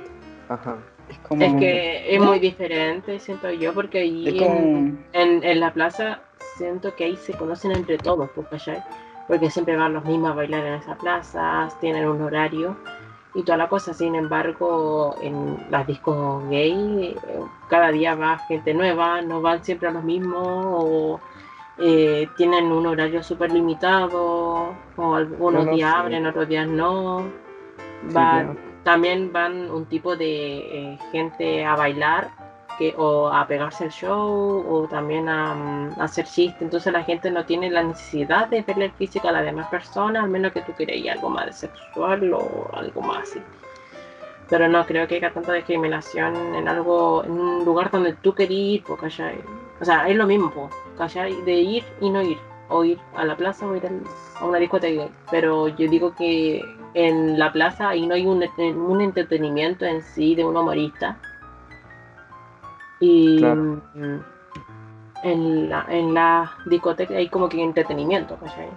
Ajá. Es como Es que es muy diferente, siento yo, porque ahí es como en, en, en la plaza siento que ahí se conocen entre todos, pues, ¿cachai? Porque siempre van los mismos a bailar en esa plaza, tienen un horario y toda la cosa. Sin embargo, en las discos gay, eh, cada día va gente nueva, no van siempre a los mismos o eh, tienen un horario súper limitado, o algunos No, no, días sí. abren, otros días no. Sí, claro. También van un tipo de eh, gente a bailar que, o a pegarse el show o también a, mm, hacer chistes. Entonces la gente no tiene la necesidad de verle el físico a las demás personas, al menos que tú quieras ir algo más sexual o algo más así. Pero no creo que haya tanta discriminación en algo, en un lugar donde tú querías ir, pues. O sea, es lo mismo, pues. De ir y no ir. O ir a la plaza o ir a una discoteca. Pero yo digo que en la plaza ahí no hay un, un entretenimiento en sí de un humorista. Y Claro. mm, en la, en la discoteca hay como que entretenimiento, ¿cachai?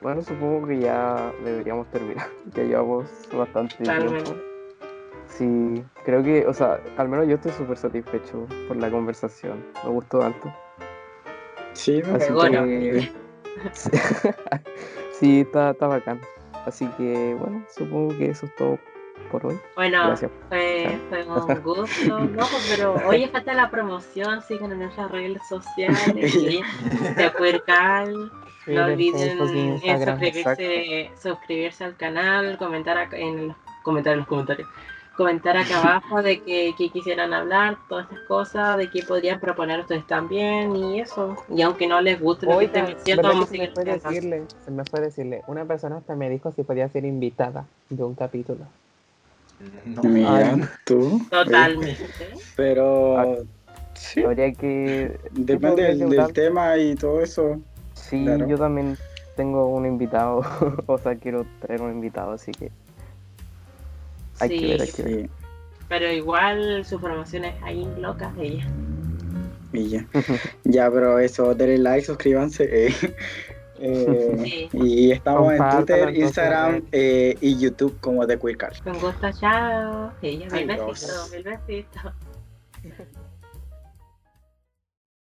Bueno, supongo que ya deberíamos terminar. Ya llevamos bastante tiempo. Sí, creo que, o sea, al menos yo estoy súper satisfecho por la conversación. Me gustó tanto. Sí, me Así bueno. que. sí, está, está bacán. Así que, bueno, supongo que eso es todo por hoy. Bueno, Gracias. fue, fue un gusto, ¿no? Pero hoy falta la promoción, sigan en nuestras redes sociales, de Puercal. No olviden Instagram. suscribirse, suscribirse al canal, comentar en los, comentar en los comentarios. Comentar acá abajo de que, que quisieran hablar, todas estas cosas, de que podrían proponer ustedes también y eso. Y aunque no les guste lo que Oiga, estén diciendo, ¿verdad vamos a que se me fue decirle, se me fue decirle, una persona hasta me dijo si podía ser invitada de un capítulo. No. Mira, Ay. tú. Totalmente. Pero Ah. sí, Habría que. depende del, del tema y todo eso. Sí, Claro. yo también tengo un invitado. o sea, quiero traer un invitado, así que. Hay que Sí, ver, hay que ver. Sí, pero igual sus promociones ahí locas de ella. y ya. Ya, pero eso, denle like, suscríbanse. eh. Eh, Sí. Y estamos en Twitter, Instagram eh, y YouTube como The Queer Car. Con gusto, chao. Mil besitos, mil besitos.